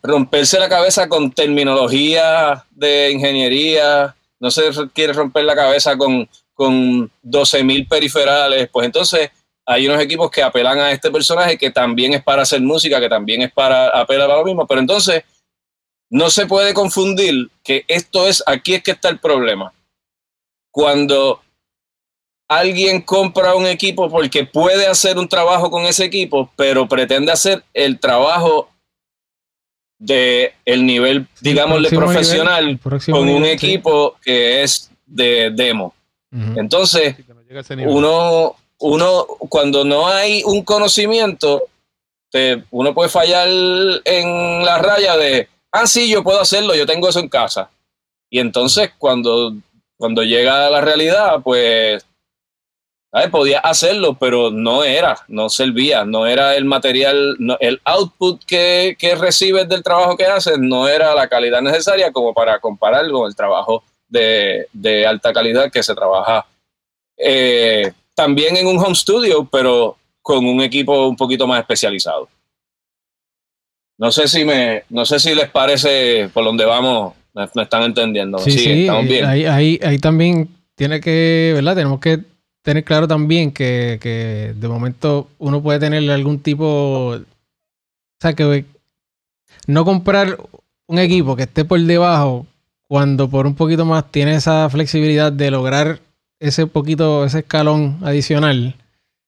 romperse la cabeza con terminología de ingeniería, no se quiere romper la cabeza con, con 12.000 periferales, pues entonces hay unos equipos que apelan a este personaje que también es para hacer música, que también es para apelar a lo mismo, pero entonces no se puede confundir que esto es, aquí es que está el problema. Cuando alguien compra un equipo porque puede hacer un trabajo con ese equipo, pero pretende hacer el trabajo de el nivel, digámosle, profesional con un equipo que es de demo. Entonces, uno, uno, cuando no hay un conocimiento, uno puede fallar en la raya de, ah, sí, yo puedo hacerlo, yo tengo eso en casa. Y entonces, cuando, cuando llega a la realidad, pues podía hacerlo, pero no era, no servía, no era el material, el output que, que, recibes del trabajo que haces no era la calidad necesaria como para compararlo con el trabajo de, de alta calidad que se trabaja eh, también en un home studio, pero con un equipo un poquito más especializado. No sé si me, no sé si les parece por donde vamos, me, están entendiendo. Sí, sí, estamos bien. Ahí, ahí, ahí también tiene que, ¿verdad? Tenemos que tener claro también que, de momento uno puede tener algún tipo, o sea, que no comprar un equipo que esté por debajo cuando por un poquito más tiene esa flexibilidad de lograr ese poquito, ese escalón adicional.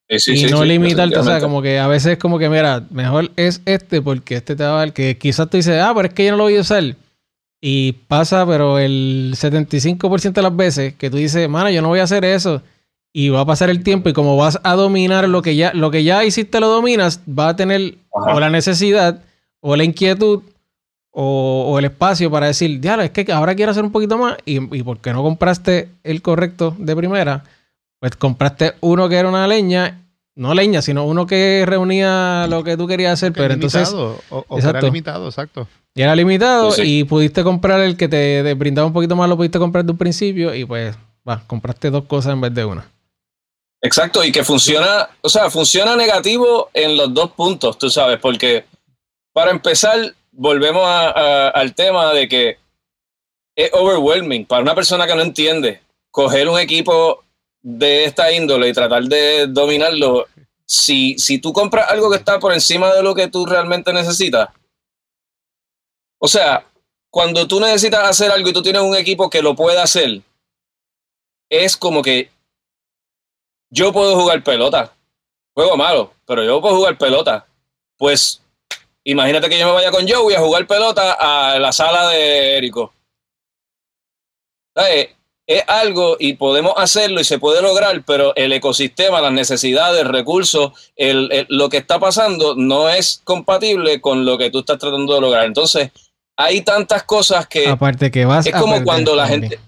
y no limitarte, o sea, como que a veces como que, mira, mejor es este porque este te va a dar que quizás tú dices, ah, pero es que yo no lo voy a usar. Y pasa, pero el 75% de las veces que tú dices, mano, yo no voy a hacer eso y va a pasar el tiempo y como vas a dominar lo que ya, lo que ya hiciste lo dominas, va a tener o la necesidad o la inquietud o, el espacio para decir, ya, es que ahora quiero hacer un poquito más y, y porque no compraste el correcto de primera, pues compraste uno que era una leña, no leña, sino uno que reunía lo que tú querías hacer, pero entonces... O, era limitado, exacto. Y era limitado y pudiste comprar el que te, te, brindaba un poquito más, lo pudiste comprar de un principio y pues, va, compraste dos cosas en vez de una. Exacto, y que funciona, o sea, funciona negativo en los dos puntos, tú sabes, porque para empezar, volvemos al tema de que es overwhelming para una persona que no entiende. Coger un equipo de esta índole y tratar de dominarlo, si, si tú compras algo que está por encima de lo que tú realmente necesitas, o sea, cuando tú necesitas hacer algo y tú tienes un equipo que lo pueda hacer, es como que yo puedo jugar pelota. Juego malo, pero yo puedo jugar pelota. Pues imagínate que yo me vaya con Joey a jugar pelota a la sala de Érico. Es algo y podemos hacerlo y se puede lograr, pero el ecosistema, las necesidades, recursos, el, lo que está pasando no es compatible con lo que tú estás tratando de lograr. Entonces, hay tantas cosas que... Aparte que vas... Es como cuando la gente...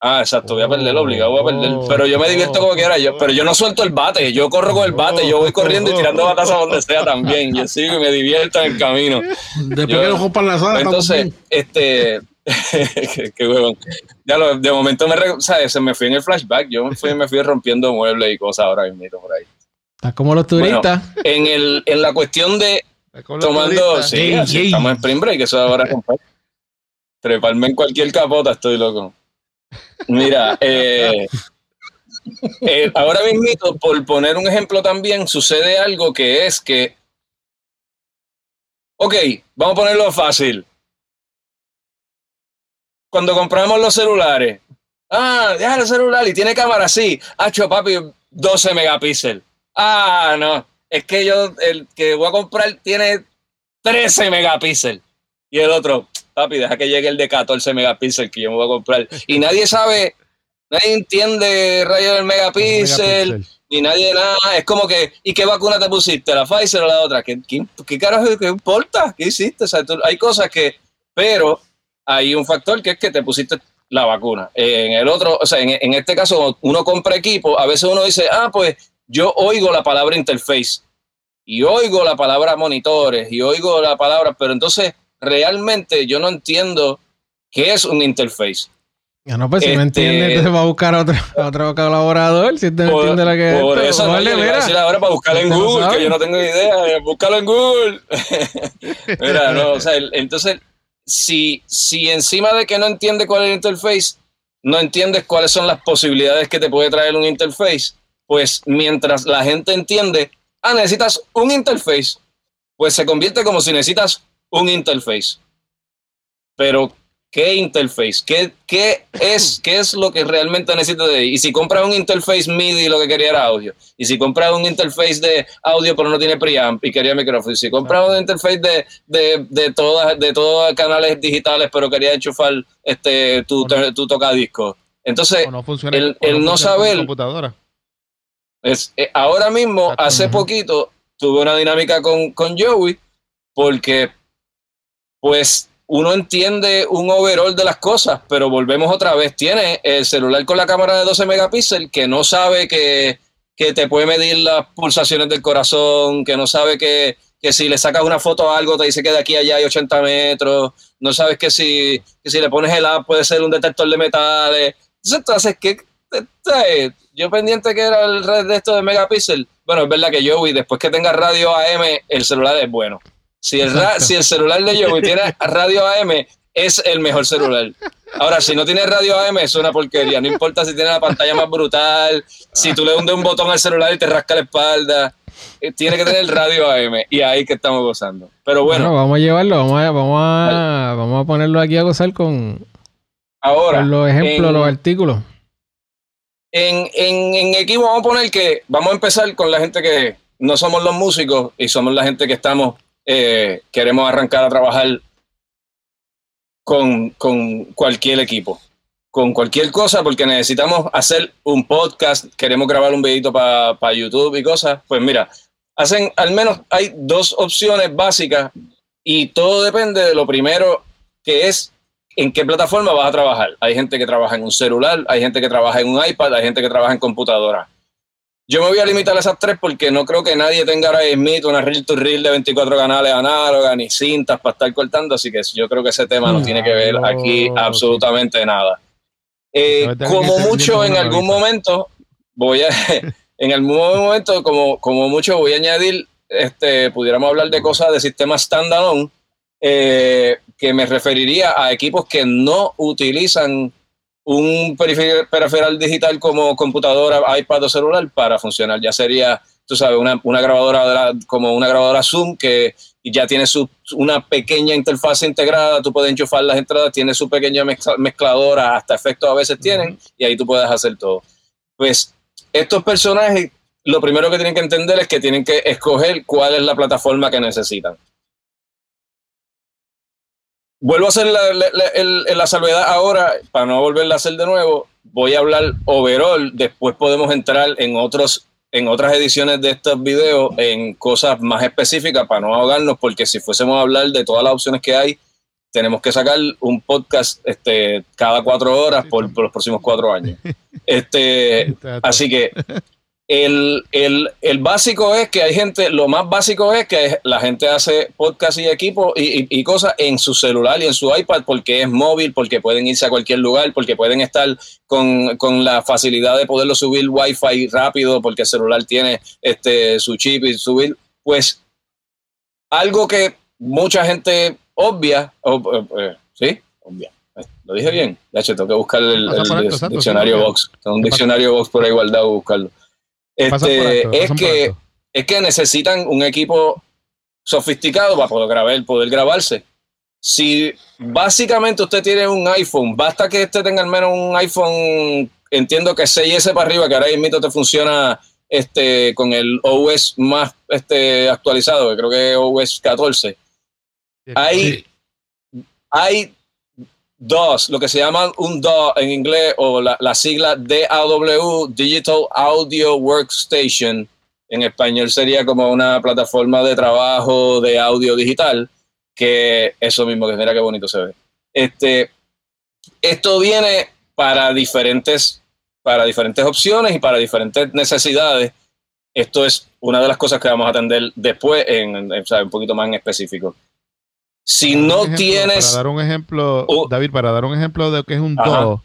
Ah, exacto, voy a perder obligado, voy a perder. Oh, pero yo me divierto como quiera, yo, pero yo no suelto el bate, yo corro con el bate, yo voy corriendo y tirando batas a donde sea también. Yo sigo y me divierto en el camino. Después que lo para la sala. Entonces, este. [laughs] qué, huevón. Ya lo, de momento me, ¿sabes? se me fui en el flashback, yo me fui, me fui rompiendo muebles y cosas ahora mismo por ahí. Está como los turistas. en, el, en la cuestión de tomando. Sí, estamos en Spring Break, eso ahora. Treparme en cualquier capota, estoy loco. Mira, eh, eh, ahora mismo, por poner un ejemplo también, sucede algo que es que, ok, vamos a ponerlo fácil. Cuando compramos los celulares, ah, deja el celular y tiene cámara, sí, hacho papi, 12 megapíxeles. Ah, no, es que yo, el que voy a comprar tiene 13 megapíxeles. Y el otro, papi, deja que llegue el de 14 megapíxeles que yo me voy a comprar. Y nadie sabe, nadie entiende rayo del megapíxel, ni nadie nada. Es como que, ¿y qué vacuna te pusiste? ¿La Pfizer o la otra? ¿Qué, qué, carajo qué importa? ¿Qué hiciste? O sea, hay cosas que, pero hay un factor que es que te pusiste la vacuna. En el otro, o sea, en, en este caso, uno compra equipo, a veces uno dice, ah, pues yo oigo la palabra interface y oigo la palabra monitores y oigo la palabra, pero entonces realmente yo no entiendo qué es un interface. Ya no, pues si no entiende, este, entonces va a buscar a otro, otro colaborador, si te entiende la que Por eso no, le voy a ahora para buscarlo en Google, que yo no tengo idea, búscalo en Google. [laughs] mira, no, o sea, entonces, si, si encima de que no entiende cuál es el interface, no entiendes cuáles son las posibilidades que te puede traer un interface, pues mientras la gente entiende, ah, necesitas un interface, pues se convierte como si necesitas un interface. Pero ¿Qué interface? ¿Qué, qué, es, ¿Qué es lo que realmente necesito de ahí? Y si compras un interface MIDI, lo que quería era audio. Y si compras un interface de audio, pero no tiene preamp y quería micrófono. Y si compras un interface de, de, de todas de todos canales digitales, pero quería enchufar este, tu, tu tocadisco. Entonces, no funciona, el, no no saber computadora. es, eh, ahora mismo, hace poquito, tuve una dinámica con, con Joey, porque pues uno entiende un overall de las cosas, pero volvemos otra vez. Tiene el celular con la cámara de 12 megapíxeles que no sabe que, que te puede medir las pulsaciones del corazón, que no sabe que, que si le sacas una foto a algo te dice que de aquí a allá hay 80 metros, no sabes que si, que si le pones el app puede ser un detector de metales. Entonces, ¿qué, este, yo pendiente que era el red de esto de megapíxel. Bueno, es verdad que Joey, después que tenga radio AM, el celular es bueno. Si el, ra- si el celular de Joey tiene radio AM, es el mejor celular. Ahora, si no tiene radio AM, es una porquería. No importa si tiene la pantalla más brutal, si tú le hundes un botón al celular y te rasca la espalda. eh, Tiene que tener radio AM y ahí que estamos gozando. Pero Bueno, bueno, vamos a llevarlo, vamos a, vamos a, vamos a ponerlo aquí a gozar con, ahora. con los ejemplos, en- los artículos. En, en, en equipo vamos a poner que vamos a empezar con la gente que no somos los músicos y somos la gente que estamos, eh, queremos arrancar a trabajar con, con cualquier equipo, con cualquier cosa, porque necesitamos hacer un podcast, queremos grabar un videito para YouTube y cosas. Pues mira, hacen al menos hay dos opciones básicas y todo depende de lo primero que es en qué plataforma vas a trabajar. Hay gente que trabaja en un celular, hay gente que trabaja en un iPad, hay gente que trabaja en computadora. Yo me voy a limitar a esas tres porque no creo que nadie tenga ahora mismo una reel to reel de 24 canales análogas ni cintas para estar cortando, así que yo creo que ese tema no tiene que ver aquí absolutamente nada. Eh, como mucho en algún momento voy a [laughs] en algún momento como, como mucho voy a añadir este pudiéramos hablar de cosas de sistemas standalone eh, que me referiría a equipos que no utilizan un perifer- periferal digital como computadora, iPad o celular para funcionar. Ya sería, tú sabes, una, una grabadora de la- como una grabadora Zoom que ya tiene su, una pequeña interfaz integrada, tú puedes enchufar las entradas, tiene su pequeña mezcla- mezcladora, hasta efectos a veces tienen, y ahí tú puedes hacer todo. Pues estos personajes, lo primero que tienen que entender es que tienen que escoger cuál es la plataforma que necesitan. Vuelvo a hacer la, la- la- el- la salvedad ahora, para no volverla a hacer de nuevo, voy a hablar overall, después podemos entrar en otros en otras ediciones de estos videos en cosas más específicas para no ahogarnos, porque si fuésemos a hablar de todas las opciones que hay, tenemos que sacar un podcast este, cada cuatro horas por, por los próximos cuatro años. [laughs] Este. Así que el, el- el básico es que hay gente, lo más básico es que la gente hace podcast y equipo y, y- y cosas en su celular y en su iPad porque es móvil, porque pueden irse a cualquier lugar, porque pueden estar con, con la facilidad de poderlo subir Wi-Fi rápido, porque el celular tiene este, su chip y subir. Pues algo que mucha gente obvia, eh, ¿sí? Obvia. Lo dije bien. De hecho, tengo que buscar el, diccionario box. Tengo un diccionario box por ahí guardado, buscarlo. Este, alto, es que es que necesitan un equipo sofisticado para poder grabar, poder grabarse. Si básicamente usted tiene un iPhone, basta que este tenga al menos un iPhone, entiendo que 6S para arriba, que ahora mismo te funciona este, con el OS más este, actualizado, que creo que es OS 14. Hay, hay dos, lo que se llama un DAW en inglés o la, la sigla DAW, Digital Audio Workstation. En español sería como una plataforma de trabajo de audio digital, que eso mismo, que mira qué bonito se ve. Este, esto viene para diferentes, para diferentes opciones y para diferentes necesidades. Esto es una de las cosas que vamos a atender después, en, en- un poquito más en específico. Si no ejemplo- tienes... Para dar un ejemplo, Oh. David, para dar un ejemplo de lo que es un. DAW,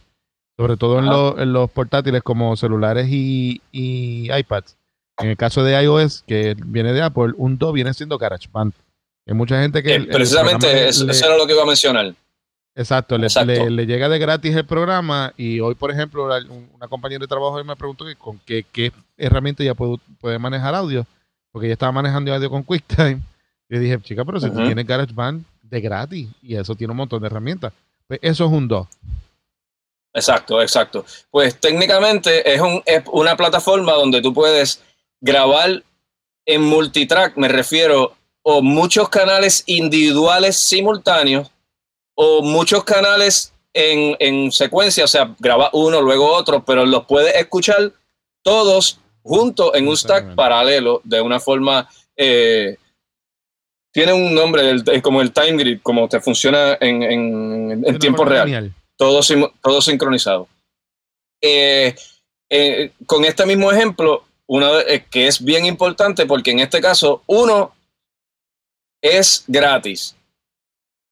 sobre todo en, los- en los portátiles como celulares y, y iPads. En el caso de iOS, que viene de Apple, un DAW viene siendo GarageBand. Hay mucha gente que... Eh, el- precisamente eso, le- eso era lo que iba a mencionar. Exacto, le, Exacto. le- le llega de gratis el programa y hoy, por ejemplo, una compañera de trabajo hoy me preguntó que con qué, qué herramienta ya puede manejar audio, porque ella estaba manejando audio con QuickTime. [laughs] Yo dije, chica, pero si tú Ujú. tienes GarageBand de gratis y eso tiene un montón de herramientas. Pues eso es un DAW. Exacto, exacto. Pues técnicamente es, un, es una plataforma donde tú puedes grabar en multitrack, me refiero, o muchos canales individuales simultáneos o muchos canales en, en secuencia, o sea, graba uno, luego otro, pero los puedes escuchar todos juntos en un stack paralelo de una forma... Eh, tiene un nombre, como el time grid, como te funciona en, en, en tiempo real. Todo, todo sincronizado. Eh, eh, con este mismo ejemplo, una, que es bien importante porque en este caso, uno es gratis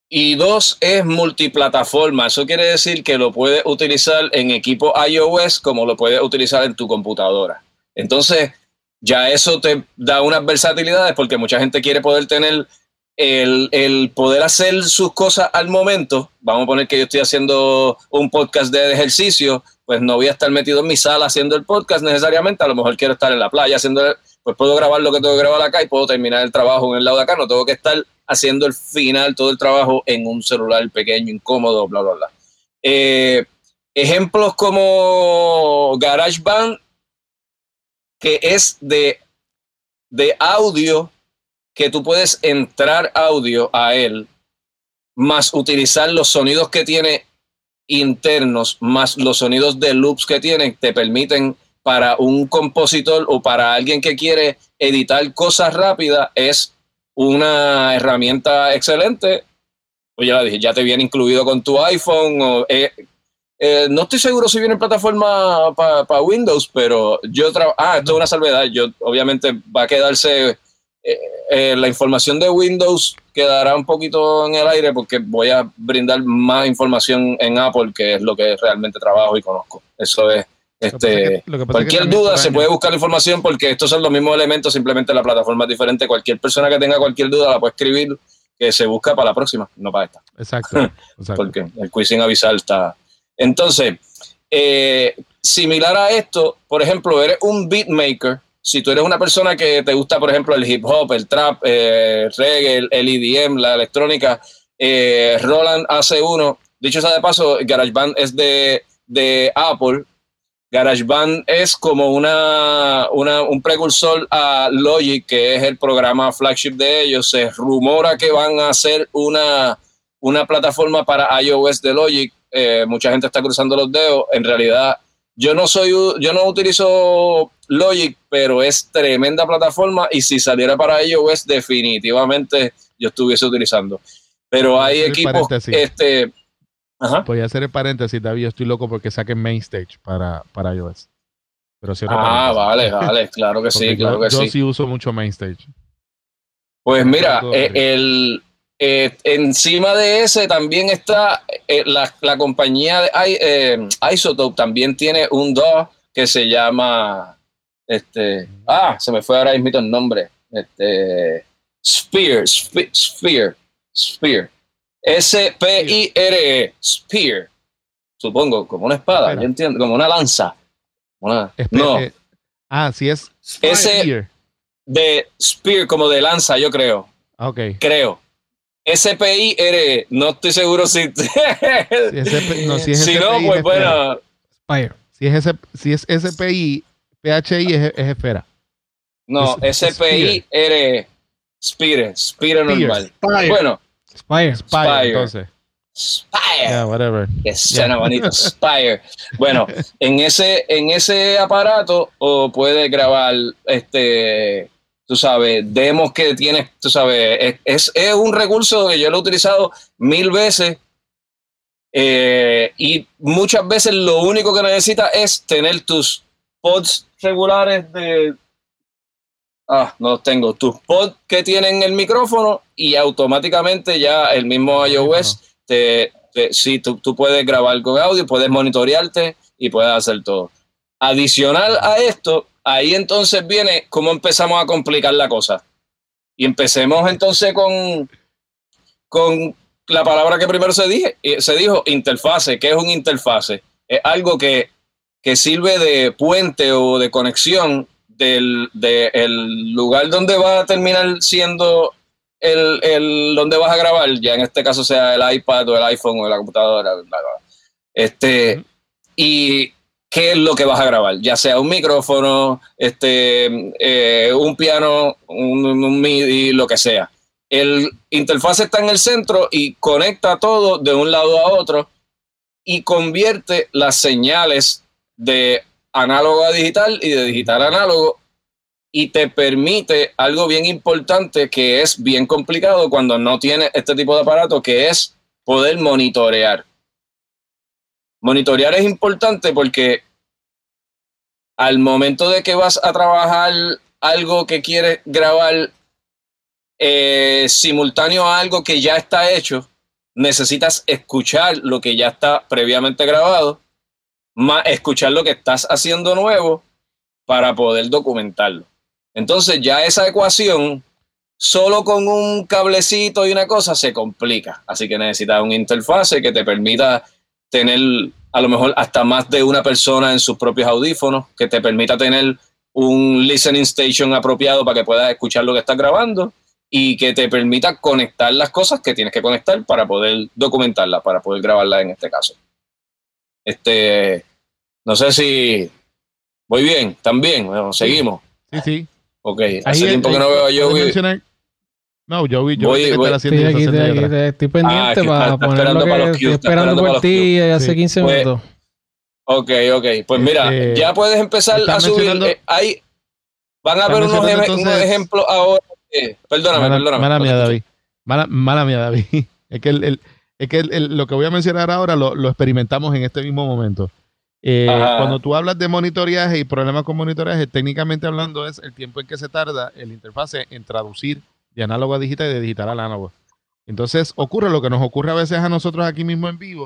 y dos es multiplataforma. Eso quiere decir que lo puedes utilizar en equipo iOS como lo puedes utilizar en tu computadora. Entonces, ya eso te da unas versatilidades porque mucha gente quiere poder tener el, poder hacer sus cosas al momento. Vamos a poner que yo estoy haciendo un podcast de ejercicio, pues no voy a estar metido en mi sala haciendo el podcast necesariamente. A lo mejor quiero estar en la playa haciendo, pues puedo grabar lo que tengo que grabar acá y puedo terminar el trabajo en el lado de acá. No tengo que estar haciendo el final, todo el trabajo en un celular pequeño, incómodo, bla, bla, bla. Eh, ejemplos como GarageBand que es de, de audio, que tú puedes entrar audio a él, más utilizar los sonidos que tiene internos, más los sonidos de loops que tiene, te permiten para un compositor o para alguien que quiere editar cosas rápidas, es una herramienta excelente. Pues ya la dije, ya te viene incluido con tu iPhone o eh, eh, no estoy seguro si viene en plataforma para Windows, pero yo trabajo. Ah, esto es una salvedad. Yo, obviamente, va a quedarse. Eh, eh, la información de Windows quedará un poquito en el aire porque voy a brindar más información en Apple, que es lo que realmente trabajo y conozco. Eso es. Este, cualquier duda se puede buscar la información porque estos son los mismos elementos, simplemente la plataforma es diferente. Cualquier persona que tenga cualquier duda la puede escribir, que se busca para la próxima, no para esta. Exacto. [laughs] exacto. porque el quizzing avisar está, entonces, eh, similar a esto, por ejemplo, eres un beatmaker. Si tú eres una persona que te gusta, por ejemplo, el hip hop, el trap, eh, reggae, el, EDM, la electrónica, eh, Roland hace uno. Dicho sea de paso, GarageBand es de, de Apple. GarageBand es como una, un precursor a Logic, que es el programa flagship de ellos. Se rumora que van a hacer una, una plataforma para iOS de Logic eh, mucha gente está cruzando los dedos. En realidad, yo no soy, yo no utilizo Logic, pero es tremenda plataforma y si saliera para iOS, definitivamente yo estuviese utilizando. Pero hay equipos, este, Voy a hacer el paréntesis, David, estoy loco porque saquen Mainstage para, para iOS. Pero ah, vale, vale, claro que sí, claro que sí. Yo sí uso mucho Mainstage. Pues mira, eh, el, eh, encima de ese también está eh, la, compañía de eh, Isotope, también tiene un DAW que se llama, este, ah, se me fue ahora mismo el nombre, este, Spear, Spear, Spear, S-P-I-R-E, Spear, supongo, como una espada, yo entiendo, como una lanza. no. ah, sí es. Ese de Spear, como de lanza, yo creo. Ok. Creo. SPI no estoy seguro si. [laughs] si, no, si, no, pues bueno. Si es, si es SPI, PHI es, esfera. No, SPI R. Spire, Spire normal. Bueno, Spire. Spire, entonces. Spire. Yeah, whatever. Que suena bonito. [laughs] Spire. Bueno, en ese, en ese aparato o puedes grabar este tú sabes, demos que tienes, tú sabes, es, es, un recurso que yo lo he utilizado mil veces eh, y muchas veces lo único que necesitas es tener tus pods regulares de... Ah, no los tengo. Tus pods que tienen el micrófono y automáticamente ya el mismo iOS te, te sí, tú, tú puedes grabar con audio, puedes monitorearte y puedes hacer todo. Adicional a esto, ahí entonces viene cómo empezamos a complicar la cosa. Y empecemos entonces con, con la palabra que primero se, dije, eh, se dijo, interfase. ¿Qué es un interfase? Es algo que, sirve de puente o de conexión del, lugar donde va a terminar siendo el, el, donde vas a grabar, ya en este caso sea el iPad o el iPhone o la computadora, este, y qué es lo que vas a grabar, ya sea un micrófono, este, eh, un piano, un, MIDI, lo que sea. El interfaz está en el centro y conecta todo de un lado a otro y convierte las señales de análogo a digital y de digital a análogo y te permite algo bien importante que es bien complicado cuando no tienes este tipo de aparato, que es poder monitorear. Monitorear es importante porque al momento de que vas a trabajar algo que quieres grabar eh, simultáneo a algo que ya está hecho, necesitas escuchar lo que ya está previamente grabado, más escuchar lo que estás haciendo nuevo para poder documentarlo. Entonces ya esa ecuación, solo con un cablecito y una cosa, se complica. Así que necesitas un interfase que te permita tener a lo mejor hasta más de una persona en sus propios audífonos, que te permita tener un listening station apropiado para que puedas escuchar lo que estás grabando y que te permita conectar las cosas que tienes que conectar para poder documentarlas, para poder grabarlas en este caso. Este, no sé si voy bien, también, bueno, seguimos. Sí, sí. Ok, hace tiempo que no veo a Joey. No, Joey, yo voy, voy, estoy, aquí, estoy, pendiente ah, para poner lo que estoy esperando por ti hace 15 pues, minutos. ok, ok. Pues mira, este, ya puedes empezar a subir. Eh, van a ver unos, ejemplos ahora. perdóname, mala, perdóname. Mala mía, David. Mala, mala mía, David. [laughs] Es que, el, es que lo que voy a mencionar ahora lo, lo experimentamos en este mismo momento. Eh, cuando tú hablas de monitoreaje y problemas con monitoreaje, técnicamente hablando es el tiempo en que se tarda el interfase en traducir de análogo a digital y de digital a análogo. Entonces ocurre lo que nos ocurre a veces a nosotros aquí mismo en vivo,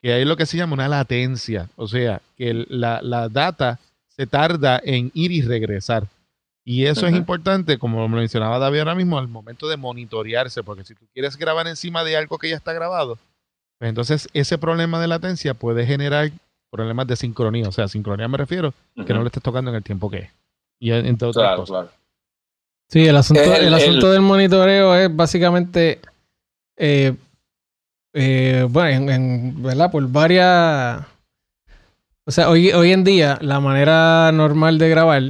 que hay lo que se llama una latencia, o sea, que la, data se tarda en ir y regresar. Y eso es importante, como lo mencionaba David ahora mismo, al momento de monitorearse, porque si tú quieres grabar encima de algo que ya está grabado, pues entonces ese problema de latencia puede generar problemas de sincronía. O sea, sincronía me refiero que no le estés tocando en el tiempo que es. Y entre otras cosas. Sí, el asunto, el, asunto del monitoreo es básicamente, eh, eh, bueno, en, ¿verdad? Por varias... O sea, hoy, hoy en día la manera normal de grabar,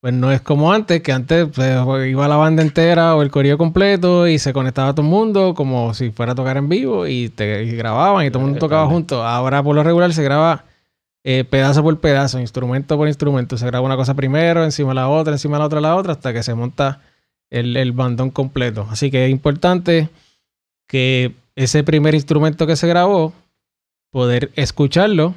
pues no es como antes, que antes pues, iba la banda entera o el correo completo y se conectaba todo el mundo como si fuera a tocar en vivo y te grababan y todo el mundo tocaba junto. Ahora por lo regular se graba eh, pedazo por pedazo, instrumento por instrumento. Se graba una cosa primero, encima la otra, encima la otra, la otra, hasta que se monta el, bandón completo. Así que es importante que ese primer instrumento que se grabó, poder escucharlo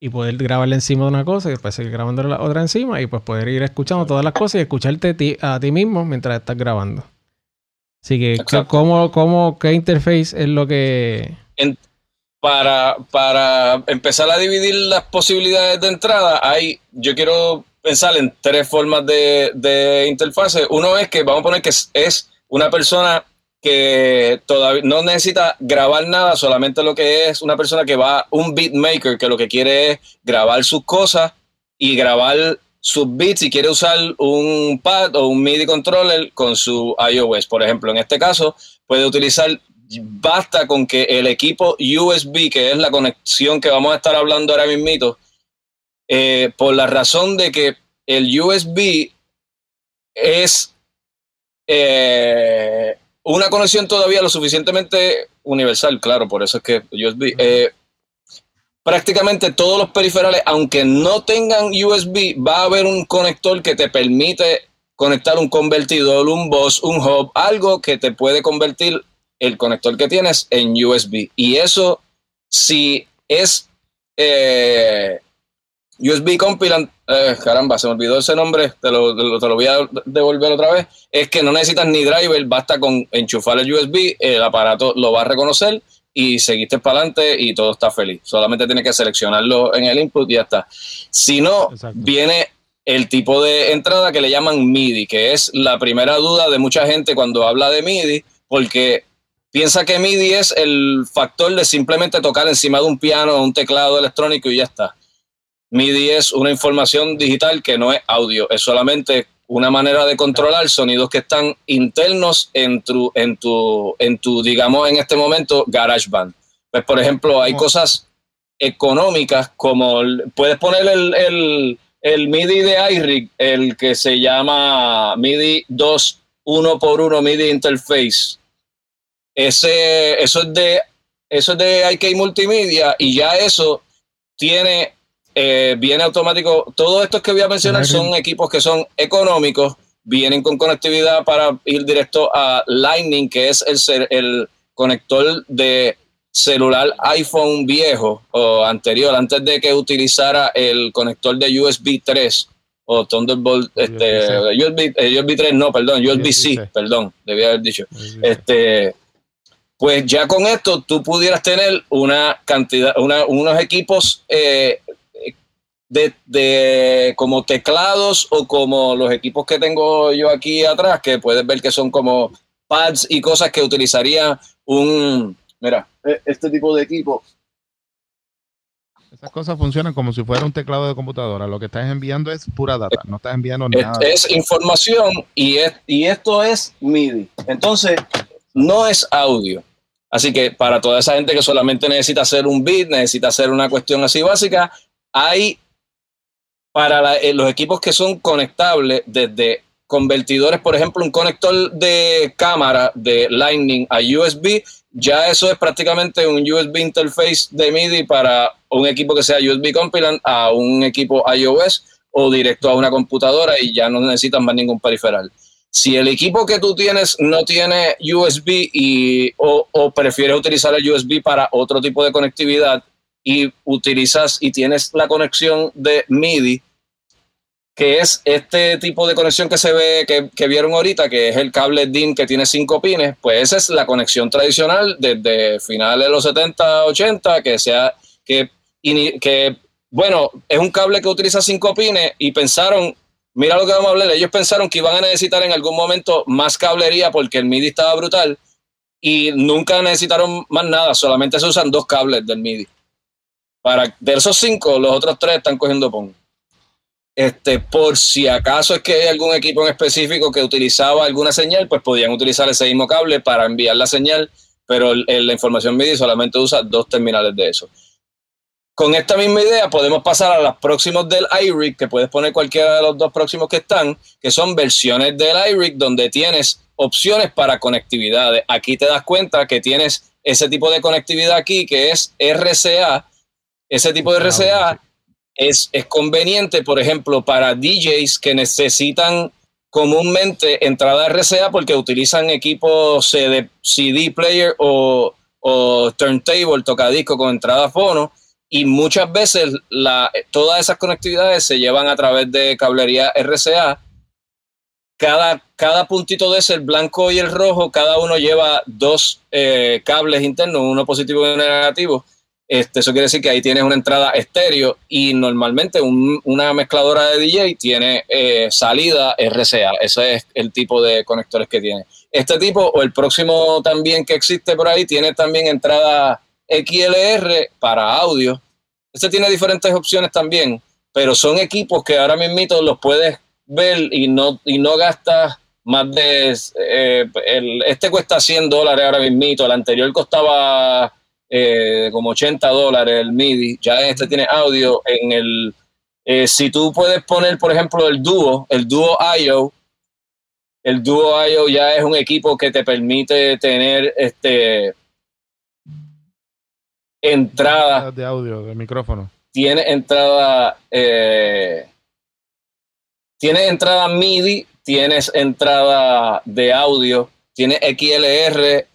y poder grabarle encima de una cosa y después seguir grabando la otra encima y pues poder ir escuchando todas las cosas y escucharte a ti mismo mientras estás grabando. Así que, ¿cómo, cómo, ¿qué interface es lo que para, para empezar a dividir las posibilidades de entrada, hay, yo quiero pensar en tres formas de, de interfase. Uno es que vamos a poner que es, una persona que todavía no necesita grabar nada, solamente lo que es una persona que va, un beatmaker, que lo que quiere es grabar sus cosas y grabar sus beats y quiere usar un pad o un MIDI controller con su iOS. Por ejemplo, en este caso, puede utilizar basta con que el equipo USB, que es la conexión que vamos a estar hablando ahora mismo, eh, por la razón de que el USB es eh, una conexión todavía lo suficientemente universal, claro, por eso es que USB. Eh, prácticamente todos los periferales, aunque no tengan USB, va a haber un conector que te permite conectar un convertidor, un bus, un hub, algo que te puede convertir el conector que tienes en USB. Y eso, si es eh, USB Compilant, eh, caramba, se me olvidó ese nombre, te lo, te lo, voy a devolver otra vez, es que no necesitas ni driver, basta con enchufar el USB, el aparato lo va a reconocer y seguiste para adelante y todo está feliz. Solamente tienes que seleccionarlo en el input y ya está. Si no, viene el tipo de entrada que le llaman MIDI, que es la primera duda de mucha gente cuando habla de MIDI, porque Piensa que MIDI es el factor de simplemente tocar encima de un piano o un teclado electrónico y ya está. MIDI es una información digital que no es audio, es solamente una manera de controlar sonidos que están internos en tu, en tu, en tu, digamos, en este momento, GarageBand. Pues, por ejemplo, hay cosas económicas como puedes poner el, el, MIDI de iRig, el que se llama MIDI 2 1 por 1 MIDI Interface. Ese, eso es de eso es de IK Multimedia y ya eso tiene eh, viene automático. Todos estos que voy a mencionar son equipos que son económicos, vienen con conectividad para ir directo a Lightning, que es el, el conector de celular iPhone viejo o anterior, antes de que utilizara el conector de USB 3 o Thunderbolt, este, USB, USB, 3, no, perdón, USB-C, perdón, debía haber dicho. Este, pues ya con esto tú pudieras tener una cantidad, unos equipos eh, de, de, como teclados o como los equipos que tengo yo aquí atrás, que puedes ver que son como pads y cosas que utilizaría un, mira, e, este tipo de equipo. Esas cosas funcionan como si fuera un teclado de computadora. Lo que estás enviando es pura data, no estás enviando nada. Es, información y, es, y esto es MIDI. Entonces, no es audio. Así que para toda esa gente que solamente necesita hacer un beat, necesita hacer una cuestión así básica, hay para eh, los equipos que son conectables desde convertidores, por ejemplo, un conector de cámara de Lightning a USB, ya eso es prácticamente un USB interface de MIDI para un equipo que sea USB compilant a un equipo iOS o directo a una computadora y ya no necesitas más ningún periferal. Si el equipo que tú tienes no tiene USB y, o, o prefieres utilizar el USB para otro tipo de conectividad, y utilizas y tienes la conexión de MIDI, que es este tipo de conexión que se ve, que, vieron ahorita, que es el cable DIN que tiene cinco pines, pues esa es la conexión tradicional desde finales de los 70, 80, que sea, que, que bueno, es un cable que utiliza cinco pines y pensaron, mira lo que vamos a hablar, ellos pensaron que iban a necesitar en algún momento más cablería porque el MIDI estaba brutal y nunca necesitaron más nada, solamente se usan dos cables del MIDI. Para, de esos cinco, los otros tres están cogiendo PON. Este, por si acaso es que hay algún equipo en específico que utilizaba alguna señal, pues podían utilizar ese mismo cable para enviar la señal, pero la información MIDI solamente usa dos terminales de eso. Con esta misma idea podemos pasar a los próximos del iRig, que puedes poner cualquiera de los dos próximos que están, que son versiones del iRig donde tienes opciones para conectividades. Aquí te das cuenta que tienes ese tipo de conectividad aquí, que es RCA, ese tipo de RCA es, es conveniente, por ejemplo, para DJs que necesitan comúnmente entrada RCA porque utilizan equipos CD, CD player o, o turntable, tocadisco con entrada fono y muchas veces todas esas conectividades se llevan a través de cablería RCA. Cada, cada puntito de ese, el blanco y el rojo, cada uno lleva dos eh, cables internos, uno positivo y uno negativo. Este, eso quiere decir que ahí tienes una entrada estéreo y normalmente una mezcladora de DJ tiene eh, salida RCA. Ese es el tipo de conectores que tiene. Este tipo o el próximo también que existe por ahí tiene también entrada XLR para audio. Este tiene diferentes opciones también, pero son equipos que ahora mismo los puedes ver y no, y no gastas más de... Eh, este cuesta 100 dólares ahora mismo, el anterior costaba eh, como 80 dólares el MIDI. Ya este tiene audio. En el, eh, si tú puedes poner, por ejemplo, el dúo, el dúo IO, el dúo IO ya es un equipo que te permite tener este entrada de audio, de micrófono. Tiene entrada, eh, tiene entrada MIDI, tienes entrada de audio, tiene XLR,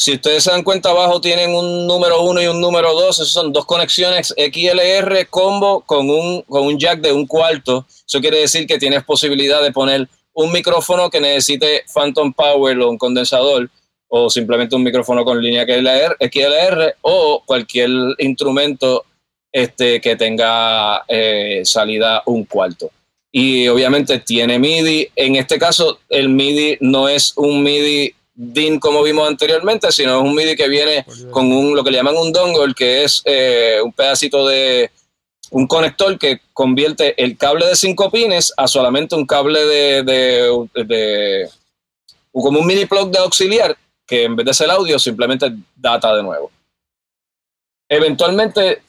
si ustedes se dan cuenta, abajo tienen un número 1 y un número 2. Esas son dos conexiones XLR combo con un, con un jack de un cuarto. Eso quiere decir que tienes posibilidad de poner un micrófono que necesite Phantom Power o un condensador, o simplemente un micrófono con línea XLR, o cualquier instrumento este, que tenga eh, salida un cuarto. Y obviamente tiene MIDI. En este caso, el MIDI no es un MIDI DIN como vimos anteriormente, sino es un MIDI que viene con un, lo que le llaman un dongle, que es eh, un pedacito de, un conector que convierte el cable de cinco pines a solamente un cable de, de, como un mini plug de auxiliar que en vez de ser audio simplemente data de nuevo. Eventualmente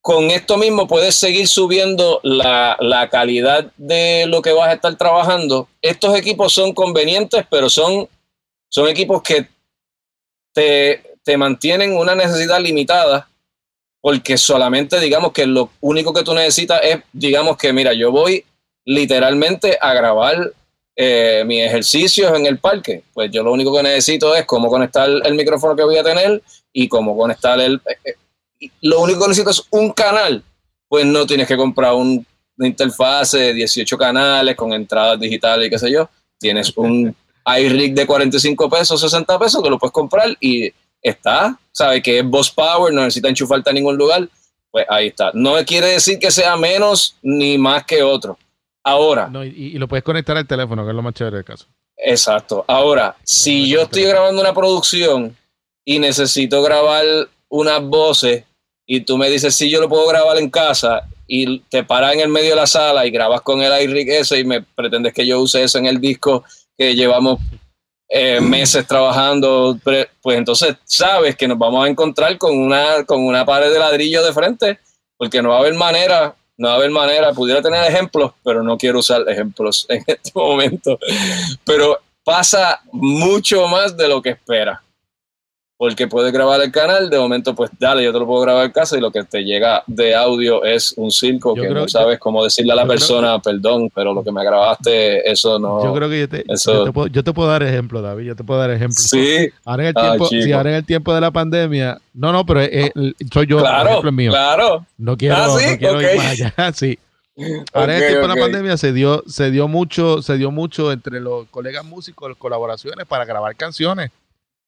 con esto mismo puedes seguir subiendo la, la, calidad de lo que vas a estar trabajando. Estos equipos son convenientes, pero son, son equipos que te, te mantienen una necesidad limitada porque solamente digamos que lo único que tú necesitas es, digamos que, mira, yo voy literalmente a grabar eh, mis ejercicios en el parque. Pues yo lo único que necesito es cómo conectar el micrófono que voy a tener y cómo conectar el... Eh, eh, lo único que necesito es un canal. Pues no tienes que comprar un, una interfase de 18 canales con entradas digitales y qué sé yo. Tienes un [laughs] iRig de 45 pesos, 60 pesos que lo puedes comprar y está, sabe que es Boss Power, no necesita enchufarte a ningún lugar, pues ahí está. No quiere decir que sea menos ni más que otro. Ahora. y, lo puedes conectar al teléfono, que es lo más chévere del caso. Exacto. Ahora, si yo estoy grabando una producción y necesito grabar unas voces y tú me dices si yo lo puedo grabar en casa y te paras en el medio de la sala y grabas con el iRig ese y me pretendes que yo use eso en el disco que llevamos eh, [clears throat] meses trabajando, pues entonces sabes que nos vamos a encontrar con una, con una pared de ladrillo de frente, porque no va a haber manera, no va a haber manera, pudiera tener ejemplos, pero no quiero usar ejemplos en este momento. Pero pasa mucho más de lo que espera porque puedes grabar el canal, de momento pues dale, yo te lo puedo grabar en casa y lo que te llega de audio es un circo que no sabes cómo decirle a la persona, perdón, pero lo que me grabaste, eso no... Yo creo que yo te, yo te, puedo, dar ejemplo, David, yo te puedo dar ejemplo. Sí. Ahora en el tiempo, si ahora en el tiempo de la pandemia, no, no, pero soy yo, claro, ejemplo mío. Claro. No quiero, ah, no quiero ir más allá, [laughs] sí. Ahora en el tiempo de la pandemia se dio, se dio mucho, se dio mucho entre los colegas músicos, colaboraciones para grabar canciones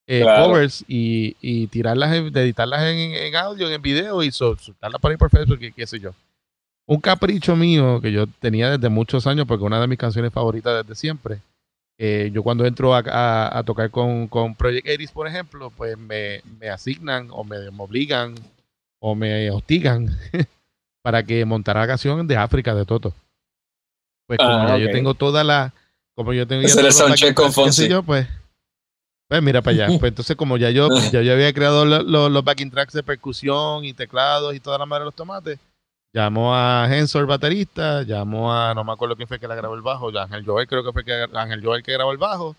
eh, covers y, y, tirarlas, editarlas en, audio, en video y soltarlas por ahí por Facebook, qué sé yo. Un capricho mío que yo tenía desde muchos años, porque una de mis canciones favoritas desde siempre. Eh, yo cuando entro a, tocar con, con Project Eris, por ejemplo, pues me, asignan o me, obligan o me hostigan [laughs] para que montara la canción de África de Toto. Pues como ah, yo tengo toda la... Como yo tengo... Ya con Fonsi. Yo, pues pues mira para allá. Pues [laughs] entonces, como ya yo, ya yo había creado los backing tracks de percusión y teclados y toda la madre de los tomates, llamó a Hensor, baterista, llamó a, no me acuerdo quién fue que la grabó el bajo, Ángel Joel, creo que fue que, Ángel Joel que grabó el bajo.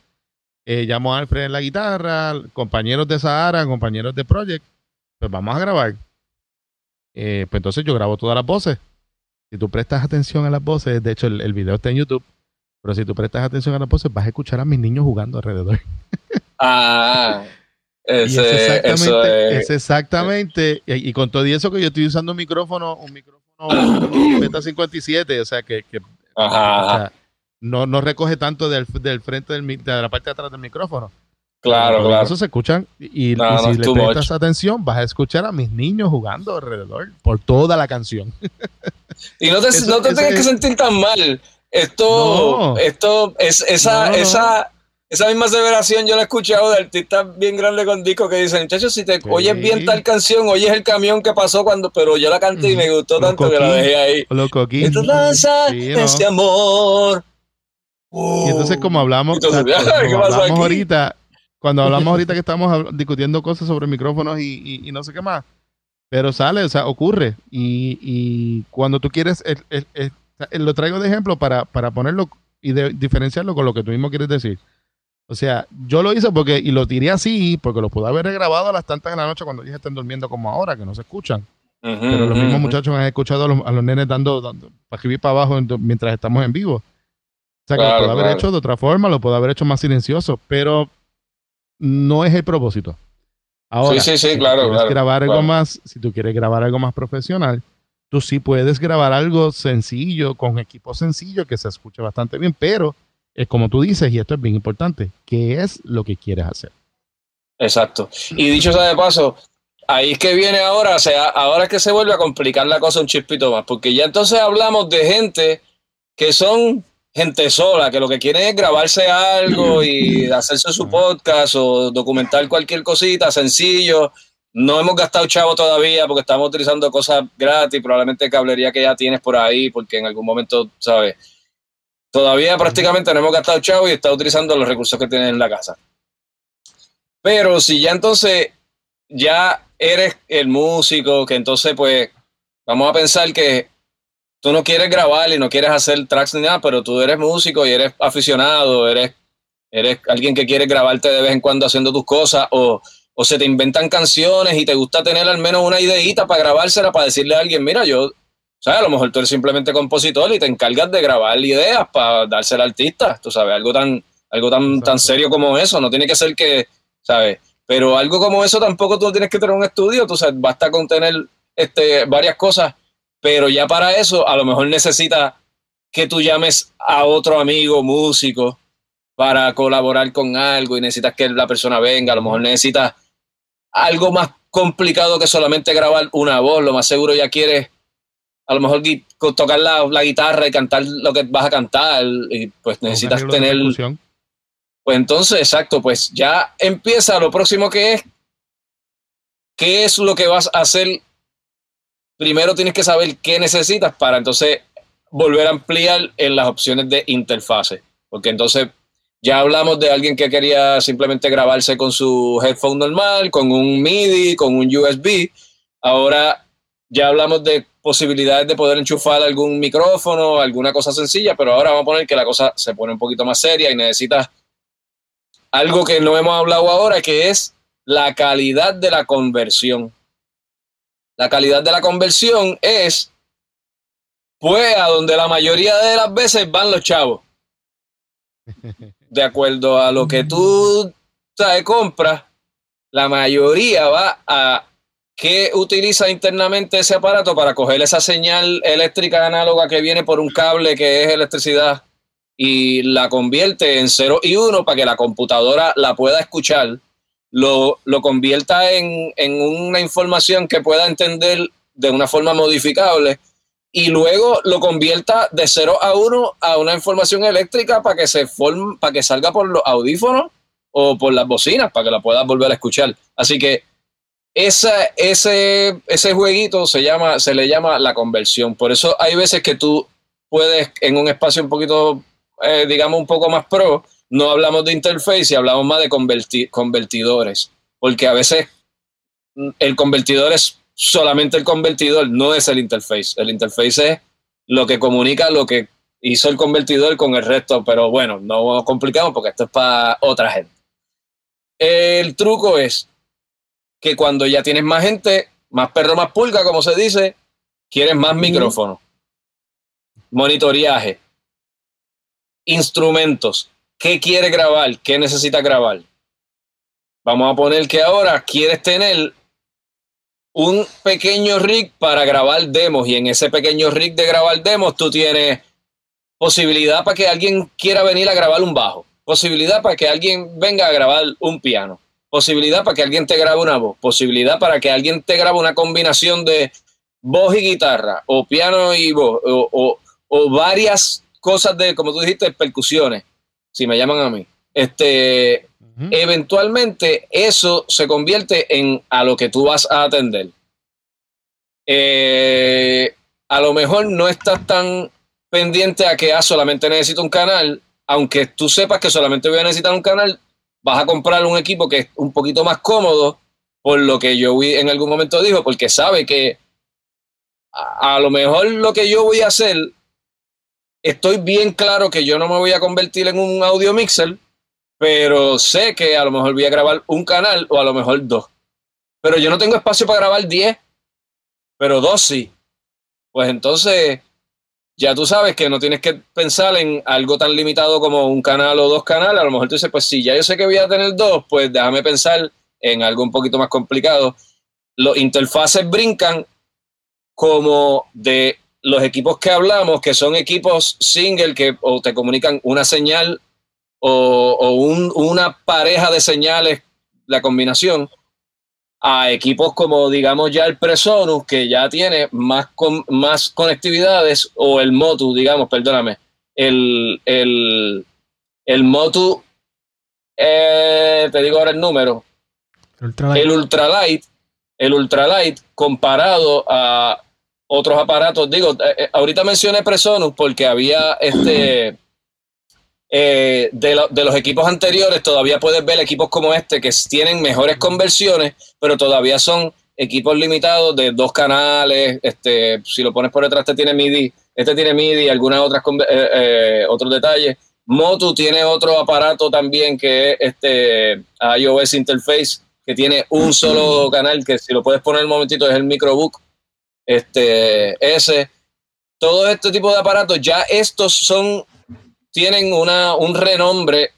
Eh, llamó a Alfred en la guitarra, compañeros de Sahara, compañeros de Project, pues vamos a grabar. Eh, pues entonces yo grabo todas las voces. Si tú prestas atención a las voces, de hecho el, el video está en YouTube, pero si tú prestas atención a las voces, vas a escuchar a mis niños jugando alrededor. [laughs] Ah, ese, es exactamente, Y, con todo eso que yo estoy usando un micrófono, un micrófono Beta 57, o sea que, no, no recoge tanto del, del frente del, de la parte de atrás del micrófono. Claro, claro. Eso se escuchan y, si le prestas atención, vas a escuchar a mis niños jugando alrededor por toda la canción. [laughs] Y no te, no te tengas que sentir tan mal. Esto, esto es esa, esa, esa misma aseveración yo la he escuchado de artistas bien grandes con discos que dicen, muchachos, si te oyes bien tal canción, oyes el camión que pasó cuando, pero yo la canté y me gustó tanto que la dejé ahí. Loco aquí. este amor. y entonces como hablamos, [laughs] hablamos ahorita, cuando hablamos ahorita que [laughs] estamos discutiendo cosas sobre micrófonos y, no sé qué más, pero sale, o sea, ocurre. Y, cuando tú quieres, lo traigo de ejemplo para, para ponerlo y diferenciarlo con lo que tú mismo quieres decir. O sea, yo lo hice porque, y lo tiré así, porque lo pude haber grabado a las tantas de la noche cuando ellos estén durmiendo como ahora, que no se escuchan. Pero los mismos muchachos han escuchado a los, nenes dando, dando para escribir para abajo mientras estamos en vivo. O sea, que lo puedo haber hecho de otra forma, lo puedo haber hecho más silencioso, pero no es el propósito. Ahora, sí, sí, sí, claro, quieres grabar algo más, si tú quieres grabar algo más profesional, tú sí puedes grabar algo sencillo, con equipo sencillo, que se escuche bastante bien, pero es como tú dices, y esto es bien importante, ¿qué es lo que quieres hacer? Exacto. Y dicho sea de paso, ahí es que viene ahora, o sea, ahora es que se vuelve a complicar la cosa un chispito más, porque ya entonces hablamos de gente que son gente sola, que lo que quieren es grabarse algo y hacerse su podcast o documentar cualquier cosita sencillo no hemos gastado chavo todavía porque estamos utilizando cosas gratis, probablemente cablería que ya tienes por ahí, porque en algún momento, ¿sabes? Todavía prácticamente no hemos gastado chavo y está utilizando los recursos que tienes en la casa. Pero si ya entonces ya eres el músico, que entonces pues vamos a pensar que tú no quieres grabar y no quieres hacer tracks ni nada, pero tú eres músico y eres aficionado, eres, eres alguien que quiere grabarte de vez en cuando haciendo tus cosas o o se te inventan canciones y te gusta tener al menos una ideita para grabársela, para decirle a alguien, mira, yo, ¿sabes? A lo mejor tú eres simplemente compositor y te encargas de grabar ideas para dársela al artista, tú sabes, algo tan, algo tan, tan serio como eso, no tiene que ser que, ¿sabes? Pero algo como eso tampoco tú tienes que tener un estudio, tú sabes, basta con tener este, varias cosas, pero ya para eso a lo mejor necesitas que tú llames a otro amigo músico para colaborar con algo y necesitas que la persona venga, a lo mejor necesitas algo más complicado que solamente grabar una voz. Lo más seguro ya quieres a lo mejor tocar la, guitarra y cantar lo que vas a cantar y pues necesitas tener... Pues entonces, exacto, pues ya empieza lo próximo que es, ¿qué es lo que vas a hacer? Primero tienes que saber qué necesitas para entonces volver a ampliar en las opciones de interfase, porque entonces ya hablamos de alguien que quería simplemente grabarse con su headphone normal, con un MIDI, con un USB. Ahora ya hablamos de posibilidades de poder enchufar algún micrófono, alguna cosa sencilla, pero ahora vamos a poner que la cosa se pone un poquito más seria y necesitas algo que no hemos hablado ahora, que es la calidad de la conversión. La calidad de la conversión es, pues, a donde la mayoría de las veces van los chavos. de acuerdo a lo que tú sabes, compras, la mayoría va a que utiliza internamente ese aparato para coger esa señal eléctrica análoga que viene por un cable que es electricidad y la convierte en 0 y 1 para que la computadora la pueda escuchar, lo, lo convierta en, en una información que pueda entender de una forma modificable y luego lo convierta de 0 a 1 a una información eléctrica para que se forme, para que salga por los audífonos o por las bocinas para que la puedas volver a escuchar. Así que ese, ese jueguito se llama, se le llama la conversión. Por eso hay veces que tú puedes en un espacio un poquito, eh, digamos, un poco más pro, no hablamos de interface y hablamos más de convertidores. Porque a veces el convertidor es solamente el convertidor, no es el interface. El interface es lo que comunica lo que hizo el convertidor con el resto, pero bueno, no complicamos porque esto es para otra gente. El truco es que cuando ya tienes más gente, más perro, más pulga, como se dice, quieres más micrófono, monitoreaje, instrumentos. ¿Qué quiere grabar? ¿Qué necesita grabar? Vamos a poner que ahora quieres tener un pequeño rig para grabar demos y en ese pequeño rig de grabar demos tú tienes posibilidad para que alguien quiera venir a grabar un bajo, posibilidad para que alguien venga a grabar un piano, posibilidad para que alguien te grabe una voz, posibilidad para que alguien te grabe una combinación de voz y guitarra o piano y voz o, varias cosas de, como tú dijiste, percusiones, si me llaman a mí. Este, eventualmente eso se convierte en a lo que tú vas a atender. Eh, a lo mejor no estás tan pendiente a que ah, solamente necesito un canal, aunque tú sepas que solamente voy a necesitar un canal, vas a comprar un equipo que es un poquito más cómodo, por lo que yo en algún momento dijo, porque sabe que a lo mejor lo que yo voy a hacer, estoy bien claro que yo no me voy a convertir en un audio mixer, pero sé que a lo mejor voy a grabar un canal o a lo mejor dos. Pero yo no tengo espacio para grabar 10, pero dos sí. Pues entonces, ya tú sabes que no tienes que pensar en algo tan limitado como un canal o dos canales. A lo mejor tú dices, pues sí, ya yo sé que voy a tener dos, pues déjame pensar en algo un poquito más complicado. Los interfaces brincan como de los equipos que hablamos, que son equipos single que o te comunican una señal o, una pareja de señales, la combinación, a equipos como, digamos, ya el Presonus, que ya tiene más, más conectividades, o el Motu, digamos, perdóname, el, el, el Motu, eh, te digo ahora el número, el Ultralight, el ultralight comparado a otros aparatos. Digo, eh, eh, ahorita mencioné Presonus porque había este. Eh, de, de, los equipos anteriores, todavía puedes ver equipos como este que tienen mejores conversiones, pero todavía son equipos limitados de dos canales. Este, si lo pones por detrás, este tiene MIDI, este tiene MIDI, algunas otras otros detalles. Motu tiene otro aparato también que es este iOS Interface, que tiene un solo canal, que si lo puedes poner un momentito es el Microbook este, ese, todo este tipo de aparatos, ya estos son, tienen una, un renombre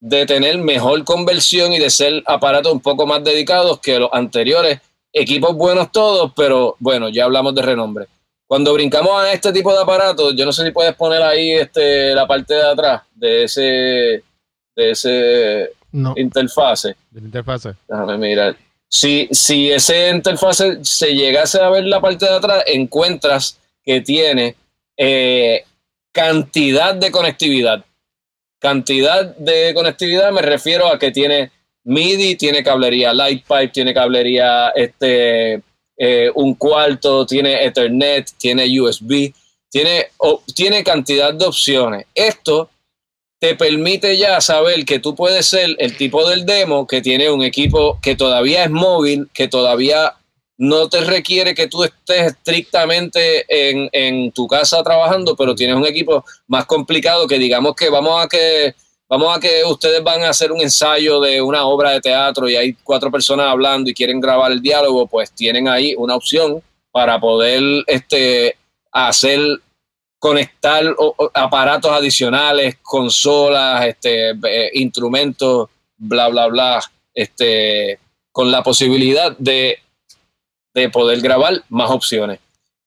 de tener mejor conversión y de ser aparatos un poco más dedicados que los anteriores. Equipos buenos todos, pero bueno, ya hablamos de renombre. Cuando brincamos a este tipo de aparatos, yo no sé si puedes poner ahí este, la parte de atrás de ese, de ese interfase. De interfase. Déjame mirar. Si, si ese interfase se llegase a ver la parte de atrás, encuentras que tiene eh, cantidad de conectividad. Cantidad de conectividad me refiero a que tiene MIDI, tiene cablería Lightpipe, tiene cablería este, eh, un cuarto, tiene Ethernet, tiene USB, tiene, tiene cantidad de opciones. Esto te permite ya saber que tú puedes ser el tipo del demo que tiene un equipo que todavía es móvil, que todavía no te requiere que tú estés estrictamente en, tu casa trabajando, pero tienes un equipo más complicado que digamos que vamos a que vamos a que ustedes van a hacer un ensayo de una obra de teatro y hay cuatro personas hablando y quieren grabar el diálogo, pues tienen ahí una opción para poder este, hacer conectar aparatos adicionales, consolas, este, instrumentos, bla, bla, bla, este, con la posibilidad de, de poder grabar más opciones.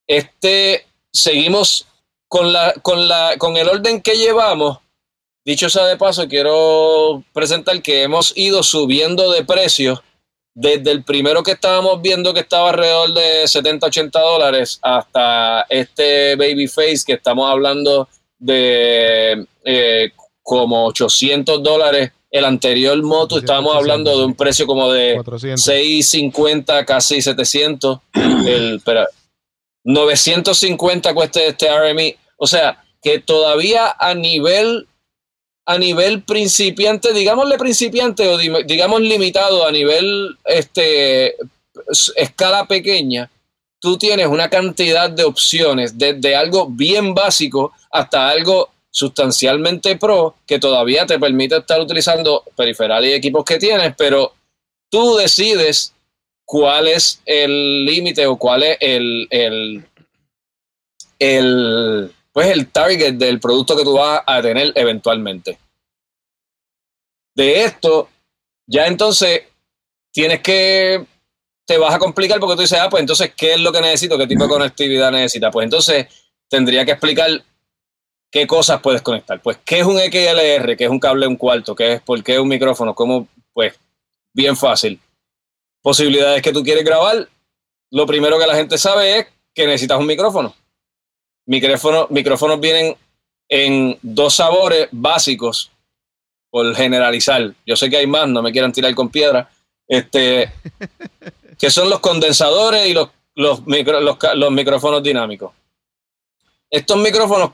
Este, seguimos con, la, con, la, con el orden que llevamos. Dicho sea de paso, quiero presentar que hemos ido subiendo de precios desde el primero que estábamos viendo que estaba alrededor de 70, 80 dólares hasta este Babyface que estamos hablando de eh, como 800 dólares. El anterior moto estábamos hablando de un precio como de 650, casi 700. [clears throat] El, 950 cuesta este RMI. O sea, que todavía a nivel a nivel principiante, digámosle principiante o digamos limitado a nivel este, escala pequeña, tú tienes una cantidad de opciones, desde algo bien básico hasta algo sustancialmente pro, que todavía te permite estar utilizando periferales y equipos que tienes, pero tú decides cuál es el límite o cuál es el, el, el pues el target del producto que tú vas a tener eventualmente. De esto, ya entonces tienes que, te vas a complicar porque tú dices, ah, pues entonces, ¿qué es lo que necesito? ¿Qué tipo de conectividad necesita? Pues entonces tendría que explicar qué cosas puedes conectar. Pues, ¿qué es un XLR? ¿Qué es un cable un cuarto? ¿Qué es, ¿Por qué es un micrófono? ¿Cómo? Pues, bien fácil. Posibilidades que tú quieres grabar. Lo primero que la gente sabe es que necesitas un micrófono micrófonos vienen en dos sabores básicos, por generalizar. Yo sé que hay más, no me quieran tirar con piedra. Este, [laughs] que son los condensadores y los, los, los, micrófonos dinámicos. Estos micrófonos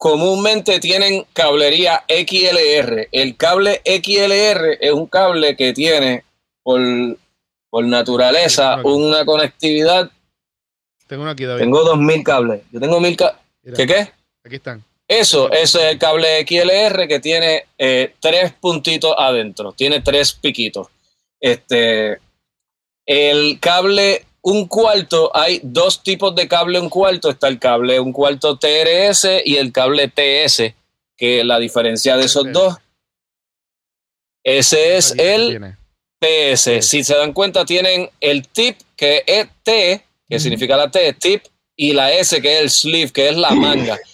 comúnmente tienen cablería XLR. El cable XLR es un cable que tiene por, por naturaleza una conectividad tengo uno aquí, David. Tengo 2000 cables. Yo tengo mil cables. ¿Qué qué? Aquí están. Eso, eso es el cable XLR que tiene eh, tres puntitos adentro. Tiene tres piquitos. Este, el cable un cuarto, hay dos tipos de cable un cuarto. Está el cable un cuarto TRS y el cable TS, que la diferencia de esos dos. Ese es el TS. Si se dan cuenta, tienen el tip que es T que significa la T, tip, y la S, que es el sleeve, que es la manga. [clears throat]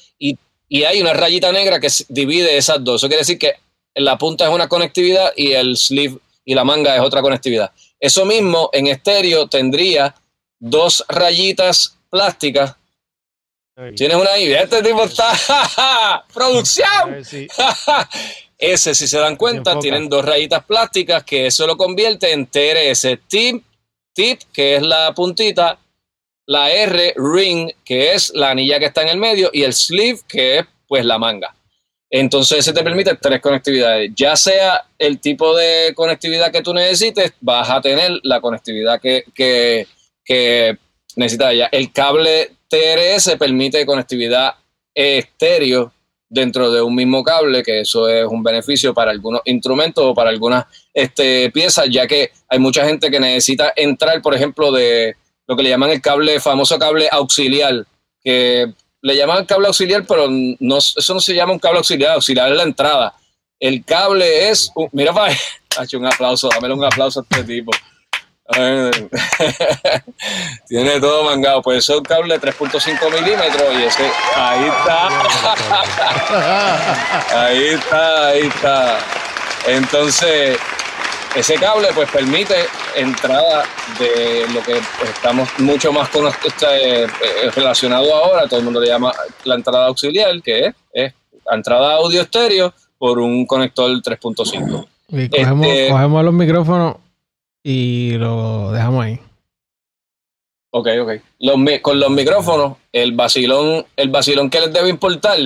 Y, hay una rayita negra que divide esas dos. Eso quiere decir que la punta es una conectividad y el sleeve y la manga es otra conectividad. Eso mismo en estéreo tendría dos rayitas plásticas. Tienes una idea, este tipo está [laughs] producción. [laughs] Ese, si se dan cuenta, tienen dos rayitas plásticas que eso lo convierte en TRS, tip tip, que es la puntita, la R, ring, que es la anilla que está en el medio, y el sleeve, que es pues la manga. Entonces se te permite tres conectividades. Ya sea el tipo de conectividad que tú necesites, vas a tener la conectividad que, que, necesitas ya. El cable TRS permite conectividad estéreo dentro de un mismo cable, que eso es un beneficio para algunos instrumentos o para algunas este, piezas, ya que hay mucha gente que necesita entrar, por ejemplo, de lo que le llaman el cable, famoso cable auxiliar, que le llaman cable auxiliar, pero eso no se llama un cable auxiliar, auxiliar es la entrada. El cable es, mira para [laughs] un aplauso, dámelo un aplauso a este tipo. [laughs] Tiene todo mangado. Pues eso es un cable de 3.5 milímetros y ese, ahí está. [laughs] ahí está, ahí está. Entonces, ese cable pues permite entrada de lo que estamos mucho más con, este, eh, relacionado ahora, todo el mundo le llama la entrada auxiliar, que es, es entrada audio estéreo por un conector 3.5. Y cogemos, este, cogemos los micrófonos y lo dejamos ahí. Ok, ok. con los micrófonos, el vacilón, el vacilón que les debe importar,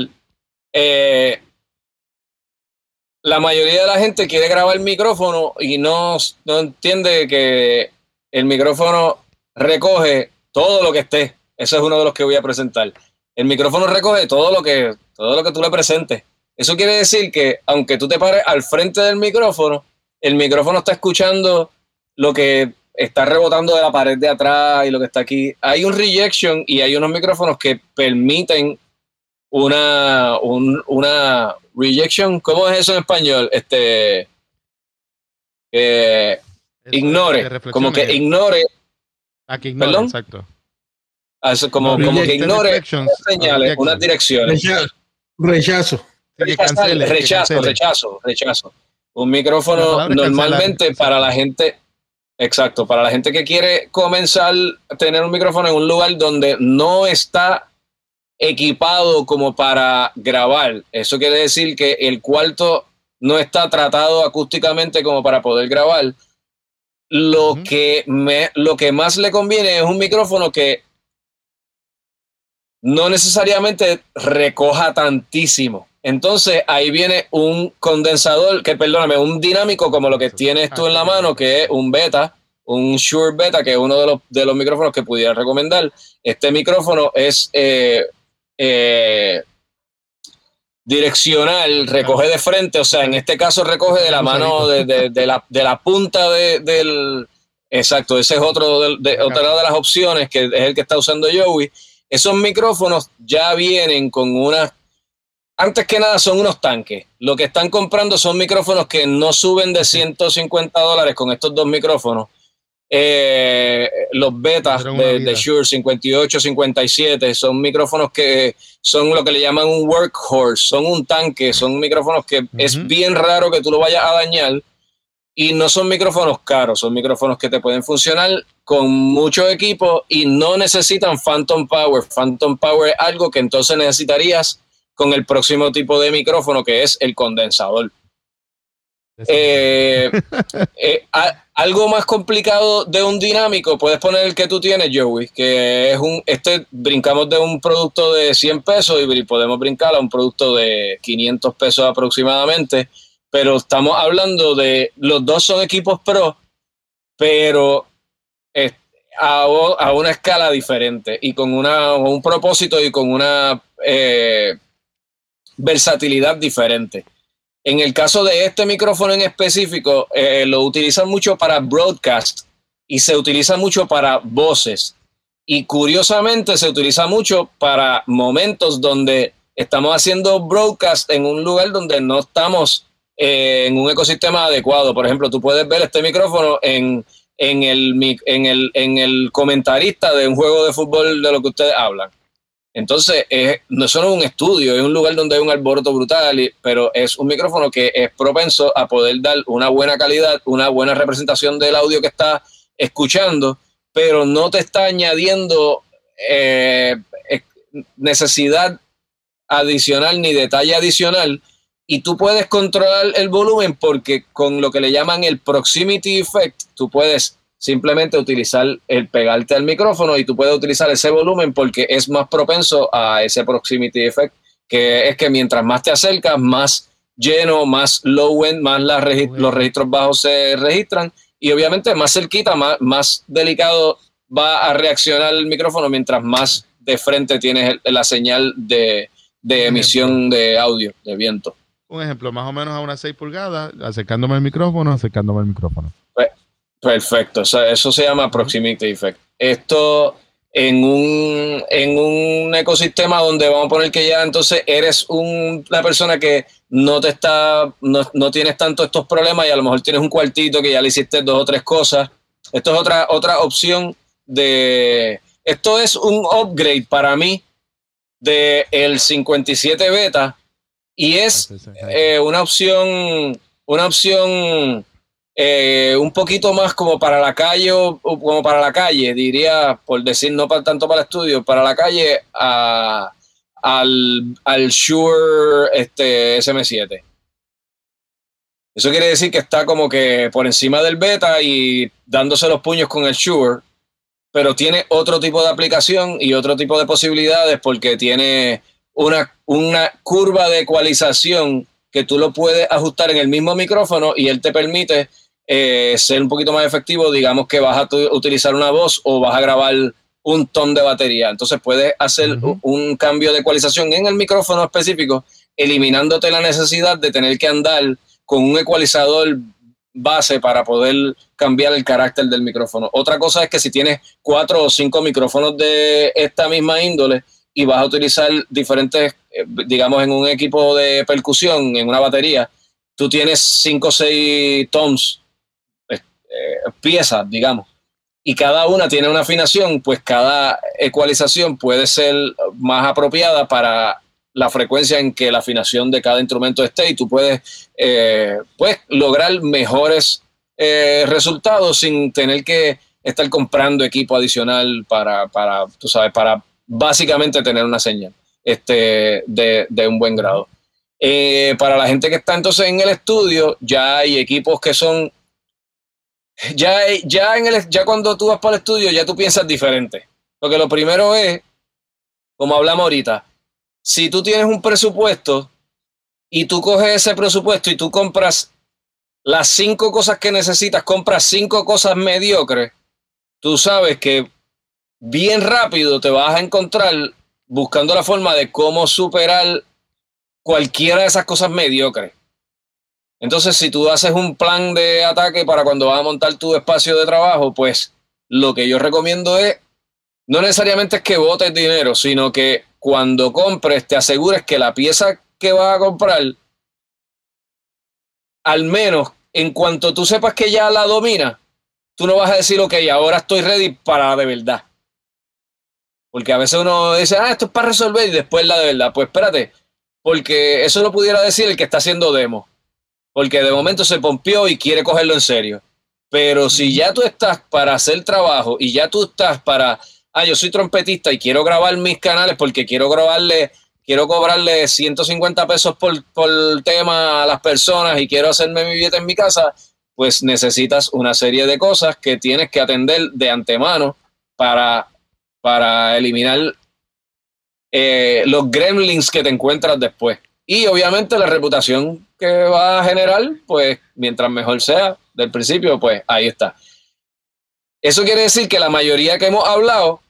eh, la mayoría de la gente quiere grabar el micrófono y no, no entiende que el micrófono recoge todo lo que esté. Eso es uno de los que voy a presentar. El micrófono recoge todo lo que, todo lo que tú le presentes. Eso quiere decir que aunque tú te pares al frente del micrófono, el micrófono está escuchando lo que está rebotando de la pared de atrás y lo que está aquí. Hay un rejection y hay unos micrófonos que permiten una, una rejection. ¿Cómo es eso en español? Este. ignore. Como que ignore. Ah, ignore, exacto. Ah, como, como que ignore señales, unas direcciones. Rechazo. Rechazo, rechazo, rechazo, Un micrófono normalmente para la gente Exacto, para la gente que quiere comenzar a tener un micrófono en un lugar donde no está equipado como para grabar. Eso quiere decir que el cuarto no está tratado acústicamente como para poder grabar. Lo, que, me, lo que más le conviene es un micrófono que no necesariamente recoja tantísimo. Entonces ahí viene un condensador, que perdóname, un dinámico como lo que tienes tú en la mano, que es un beta, un Shure Beta, que es uno de los, de los micrófonos que pudiera recomendar. Este micrófono es eh, eh, direccional, recoge de frente, o sea, en este caso recoge de la mano, de, la, de la, punta del... Exacto, ese es otro de, otra de las opciones que es el que está usando Joey. Esos micrófonos ya vienen con unas antes que nada son unos tanques. Lo que están comprando son micrófonos que no suben de 150 dólares con estos dos micrófonos. Eh, los betas de, de, Shure 58, 57 son micrófonos que son lo que le llaman un workhorse, son un tanque, son micrófonos que es bien raro que tú lo vayas a dañar y no son micrófonos caros, son micrófonos que te pueden funcionar con mucho equipo y no necesitan Phantom Power. Phantom Power es algo que entonces necesitarías con el próximo tipo de micrófono que es el condensador. Eh, [laughs] eh, algo más complicado de un dinámico, puedes poner el que tú tienes, Joey, que es un, este, brincamos de un producto de 100 pesos y podemos brincar a un producto de 500 pesos aproximadamente, pero estamos hablando de, los dos son equipos pro, pero a, una escala diferente y con una, un propósito y con una... Eh, versatilidad diferente. En el caso de este micrófono en específico, eh, lo utilizan mucho para broadcast y se utiliza mucho para voces. Y curiosamente se utiliza mucho para momentos donde estamos haciendo broadcast en un lugar donde no estamos eh, en un ecosistema adecuado. Por ejemplo, tú puedes ver este micrófono en, en, el, en, el, en el comentarista de un juego de fútbol de lo que ustedes hablan. Entonces, no es solo un estudio, es un lugar donde hay un alboroto brutal, pero es un micrófono que es propenso a poder dar una buena calidad, una buena representación del audio que está escuchando, pero no te está añadiendo eh, necesidad adicional ni detalle adicional. Y tú puedes controlar el volumen porque con lo que le llaman el proximity effect, tú puedes simplemente utilizar el pegarte al micrófono y tú puedes utilizar ese volumen porque es más propenso a ese proximity effect, que es que mientras más te acercas, más lleno, más low end, más los registros bajos se registran y obviamente más cerquita, más, más delicado va a reaccionar el micrófono mientras más de frente tienes la señal de, emisión de audio, de viento. Un ejemplo, más o menos a unas 6 pulgadas, acercándome al micrófono, acercándome al micrófono. Perfecto, eso se llama proximity effect. Esto en un, en un ecosistema donde vamos a poner que ya entonces eres una persona que no te está, no, tienes tanto estos problemas y a lo mejor tienes un cuartito que ya le hiciste dos o tres cosas. Esto es otra, otra opción de... Esto es un upgrade para mí del el 57 beta y es eh, una opción, una opción eh, un poquito más como para la calle o, como para la calle, diría, por decir no para, tanto para el estudio, para la calle al, al Shure este, SM7. Eso quiere decir que está como que por encima del beta y dándose los puños con el Shure, pero tiene otro tipo de aplicación y otro tipo de posibilidades porque tiene una, una curva de ecualización que tú lo puedes ajustar en el mismo micrófono y él te permite eh, ser un poquito más efectivo, digamos que vas a utilizar una voz o vas a grabar un ton de batería. Entonces puedes hacer un cambio de ecualización en el micrófono específico, eliminándote la necesidad de tener que andar con un ecualizador base para poder cambiar el carácter del micrófono. Otra cosa es que si tienes cuatro o cinco micrófonos de esta misma índole y vas a utilizar diferentes, eh, digamos, en un equipo de percusión, en una batería, tú tienes cinco o seis toms eh, piezas, digamos, y cada una tiene una afinación, pues cada ecualización puede ser más apropiada para la frecuencia en que la afinación de cada instrumento esté y tú puedes, eh, lograr mejores eh, resultados sin tener que estar comprando equipo adicional para, para, tú sabes, para básicamente tener una señal este, de, de un buen grado. para la gente que está entonces en el estudio, ya hay equipos que son ya, ya, en el, ya cuando tú vas para el estudio, ya tú piensas diferente. Porque lo primero es, como hablamos ahorita, si tú tienes un presupuesto y tú coges ese presupuesto y tú compras las cinco cosas que necesitas, compras cinco cosas mediocres, tú sabes que bien rápido te vas a encontrar buscando la forma de cómo superar cualquiera de esas cosas mediocres. Entonces, si tú haces un plan de ataque para cuando vas a montar tu espacio de trabajo, pues lo que yo recomiendo es, no necesariamente es que botes dinero, sino que cuando compres te asegures que la pieza que vas a comprar, al menos en cuanto tú sepas que ya la domina, tú no vas a decir, ok, ahora estoy ready para de verdad. Porque a veces uno dice, ah, esto es para resolver y después la de verdad. Pues espérate, porque eso lo pudiera decir el que está haciendo demo porque de momento se pompió y quiere cogerlo en serio. Pero si ya tú estás para hacer trabajo y ya tú estás para, ah, yo soy trompetista y quiero grabar mis canales porque quiero grabarle, quiero cobrarle 150 pesos por, por tema a las personas y quiero hacerme mi billete en mi casa, pues necesitas una serie de cosas que tienes que atender de antemano para, para eliminar eh, los gremlins que te encuentras después. Y obviamente la reputación que va a generar, pues mientras mejor sea del principio, pues ahí está. Eso quiere decir que la mayoría que hemos hablado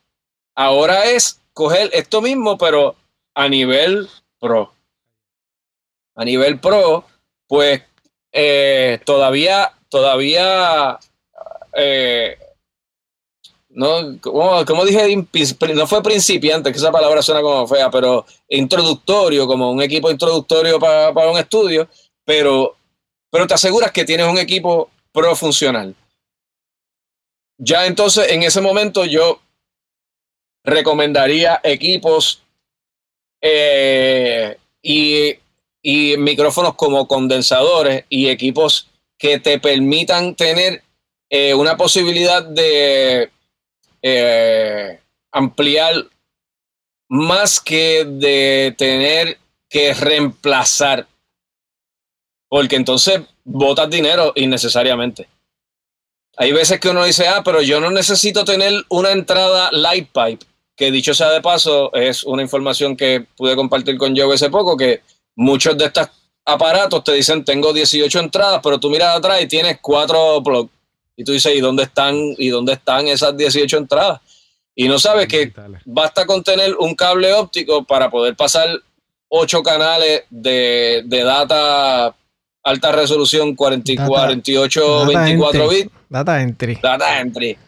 ahora es coger esto mismo, pero a nivel pro. A nivel pro, pues eh, todavía, todavía eh, no, como, dije, no fue principiante, que esa palabra suena como fea, pero introductorio, como un equipo introductorio para, un estudio, pero, pero te aseguras que tienes un equipo pro funcional. Ya entonces, en ese momento, yo recomendaría equipos eh, y, y micrófonos como condensadores y equipos que te permitan tener eh, una posibilidad de eh, ampliar más que de tener que reemplazar. Porque entonces botas dinero innecesariamente. hay veces que uno dice, ah, pero yo no necesito tener una entrada light pipe, que dicho sea de paso, es una información que pude compartir con Joe hace poco, que muchos de estos aparatos te dicen, tengo 18 entradas, pero tú miras atrás y tienes cuatro plugs. Y tú dices, ¿y dónde están, y dónde están esas 18 entradas? Y no sabes que basta con tener un cable óptico para poder pasar ocho canales de, de data alta resolución 44, 48, 24 bits. Data entry. Data entry.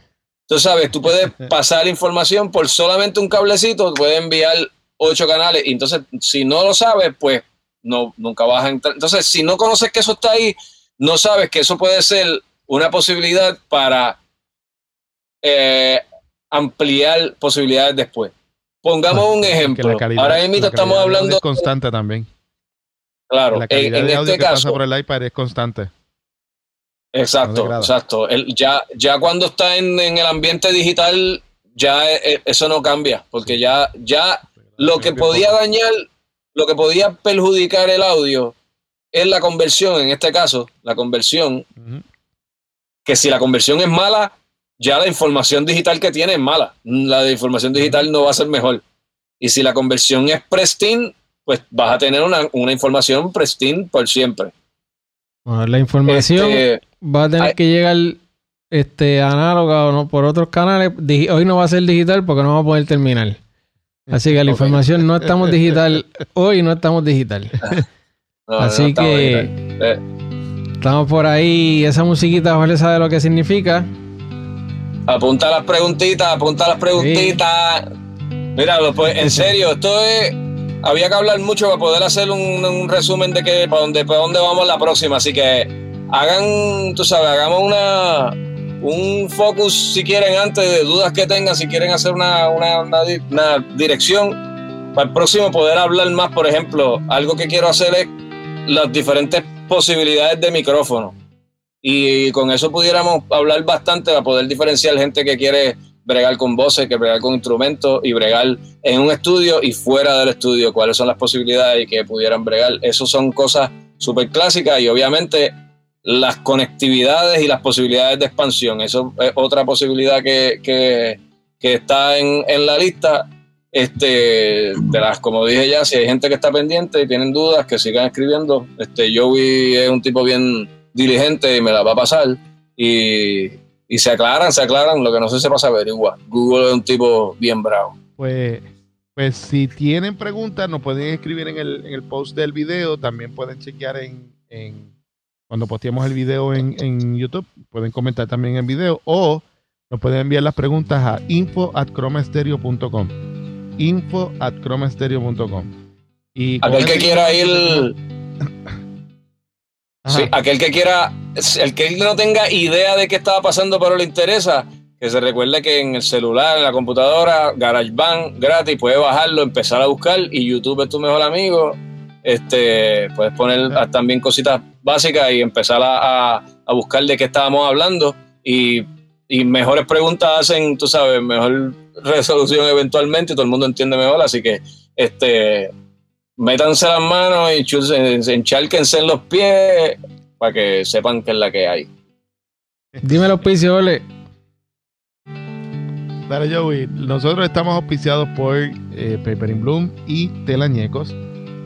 Tú sabes, tú puedes [laughs] pasar información por solamente un cablecito, puedes enviar ocho canales. Y entonces, si no lo sabes, pues no, nunca vas a entrar. Entonces, si no conoces que eso está ahí, no sabes que eso puede ser una posibilidad para eh, ampliar posibilidades después. Pongamos un ejemplo. Ahora mismo estamos hablando. Es constante también. Claro, la calidad en, de audio este que caso. Pasa por el iPad es constante. Exacto, exacto. El, ya, ya cuando está en, en, el ambiente digital, ya e, e, eso no cambia, porque ya, ya lo que podía dañar, lo que podía perjudicar el audio es la conversión, en este caso, la conversión. Que si la conversión es mala, ya la información digital que tiene es mala. La de información digital no va a ser mejor. Y si la conversión es pristine, pues vas a tener una, información pristine por siempre. la información este, va a tener que llegar este, análoga o no, por otros canales. Hoy no va a ser digital porque no va a poder terminar. Así que la [laughs] información no estamos digital. [laughs] Hoy no estamos digital. Así que eh. Estamos por ahí. Esa musiquita, Jorge sabe lo que significa. Apunta las preguntitas, apunta las preguntitas. Mira, pues, en serio, esto es había que hablar mucho para poder hacer un, resumen de que para dónde, para dónde vamos la próxima. Así que hagan, tú sabes, hagamos una un focus si quieren antes de dudas que tengan, si quieren hacer una, una, una, dirección para el próximo poder hablar más, por ejemplo, algo que quiero hacer es las diferentes posibilidades de micrófono. Y con eso pudiéramos hablar bastante para poder diferenciar gente que quiere bregar con voces, que bregar con instrumentos y bregar en un estudio y fuera del estudio, cuáles son las posibilidades y que pudieran bregar. Eso son cosas súper clásicas y obviamente las conectividades y las posibilidades de expansión. Eso es otra posibilidad que, que, que está en, en, la lista. Este, de las, como dije ya, si hay gente que está pendiente y tienen dudas, que sigan escribiendo. Este, Joey es un tipo bien diligente y me la va a pasar. Y, y se aclaran, se aclaran, lo que no sé se pasa a averiguar. Google es un tipo bien bravo. Pues, pues si tienen preguntas, nos pueden escribir en el, en el post del video, también pueden chequear en, en cuando posteemos el video en, en, YouTube, pueden comentar también en video o nos pueden enviar las preguntas a info at chromastereo.com info at y aquel que quiera ir [laughs] Sí, aquel que quiera, el que no tenga idea de qué estaba pasando pero le interesa, que se recuerde que en el celular, en la computadora, GarageBand gratis, puede bajarlo, empezar a buscar y YouTube es tu mejor amigo. Este, puedes poner también cositas básicas y empezar a, a, buscar de qué estábamos hablando y, y, mejores preguntas hacen, tú sabes, mejor resolución eventualmente y todo el mundo entiende mejor. Así que este, métanse las manos y encharquense en los pies para que sepan qué es la que hay. Dime los auspicio, Ole. Dale, Joey. Nosotros estamos auspiciados por eh, Paper in Bloom y Telañecos.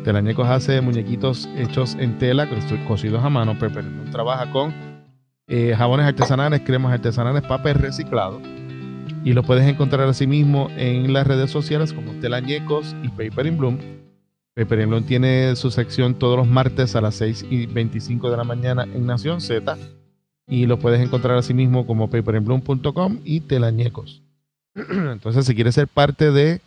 Telañecos hace muñequitos hechos en tela, cosidos a mano. Paper in Bloom trabaja con eh, jabones artesanales, cremas artesanales, papel reciclado. Y lo puedes encontrar así mismo en las redes sociales como Telañecos y Paper in Bloom. Paper Bloom tiene su sección todos los martes a las 6 y 25 de la mañana en Nación Z. Y lo puedes encontrar así mismo como paperandbloom.com y Telañecos. [clears throat] Entonces, si quieres ser parte de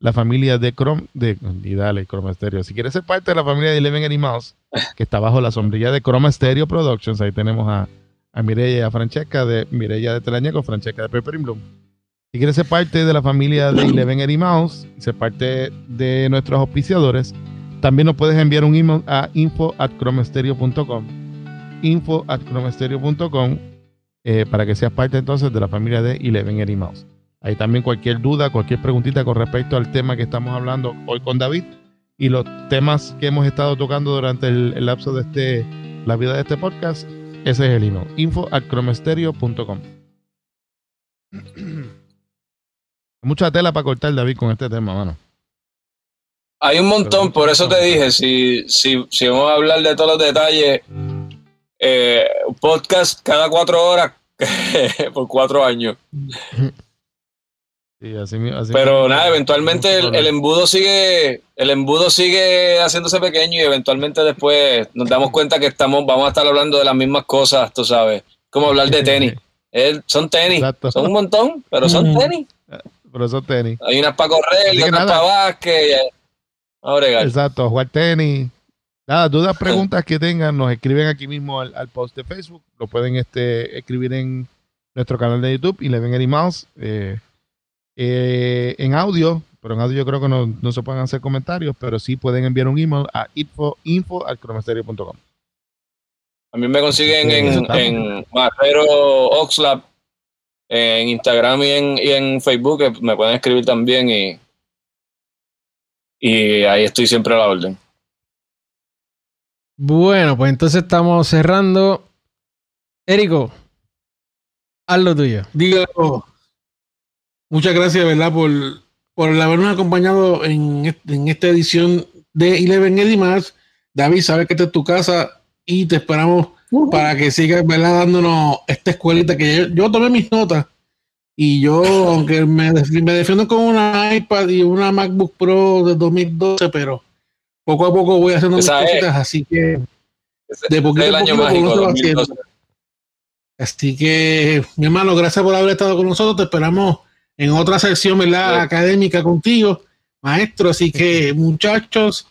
la familia de Chrome, de, y dale, Chroma Stereo. Si quieres ser parte de la familia de Eleven Animals, que está bajo la sombrilla de Chroma Stereo Productions, ahí tenemos a, a Mireya y a Francesca de Mireya de Telañecos, Francesca de Paper Bloom. Si quieres ser parte de la familia de Eleven Eddie Mouse, ser parte de nuestros auspiciadores, también nos puedes enviar un email a info at info at eh, para que seas parte entonces de la familia de Eleven Eddie Mouse. Ahí también cualquier duda, cualquier preguntita con respecto al tema que estamos hablando hoy con David y los temas que hemos estado tocando durante el, lapso de este, la vida de este podcast, Ese es el email. Info at cromestereo.com. [clears throat] Mucha tela para cortar, David, con este tema, mano. Hay un montón, por eso te dije, si, si, si vamos a hablar de todos los detalles, eh, podcast cada cuatro horas [laughs] por cuatro años. Sí, así, así Pero nada, eventualmente el, el, embudo sigue, el embudo sigue haciéndose pequeño y eventualmente después nos damos cuenta que estamos, vamos a estar hablando de las mismas cosas, tú sabes, como hablar de tenis. [laughs] El, son tenis, Exacto. son un montón, pero son tenis. Pero son tenis. Hay unas para correr, otras para básquet. Exacto, jugar tenis. Nada, dudas, preguntas que tengan, nos escriben aquí mismo al, al, post de Facebook. Lo pueden este, escribir en nuestro canal de YouTube y le ven el eh, eh, en audio. Pero en audio yo creo que no, no, se pueden hacer comentarios, pero sí pueden enviar un email a info, info al. A mí me consiguen en, en Marrero Oxlab, en Instagram y en, y en Facebook, me pueden escribir también y, y ahí estoy siempre a la orden. Bueno, pues entonces estamos cerrando. Érico, haz lo tuyo. Digo, muchas gracias, ¿verdad? Por, por habernos acompañado en, en esta edición de Eleven Eddie más. David, sabes que esta es tu casa y te esperamos uh -huh. para que sigas, ¿verdad? Dándonos esta escuelita que yo, yo tomé mis notas y yo, aunque me, me, defiendo con una iPad y una MacBook Pro de 2012, pero poco a poco voy haciendo mis cositas, así que de poquito el a año poquito mágico, uno se va 2012. haciendo. Así que, mi hermano, gracias por haber estado con nosotros. Te esperamos en otra sección, ¿verdad? Sí. Académica contigo, maestro. Así que, muchachos,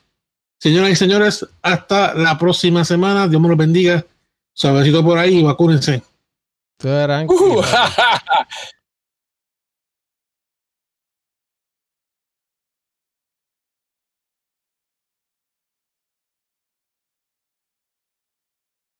señoras y señores, hasta la próxima semana. Dios me los bendiga. Suavecito por ahí y vacúnense. Tú eras Uh, [laughs]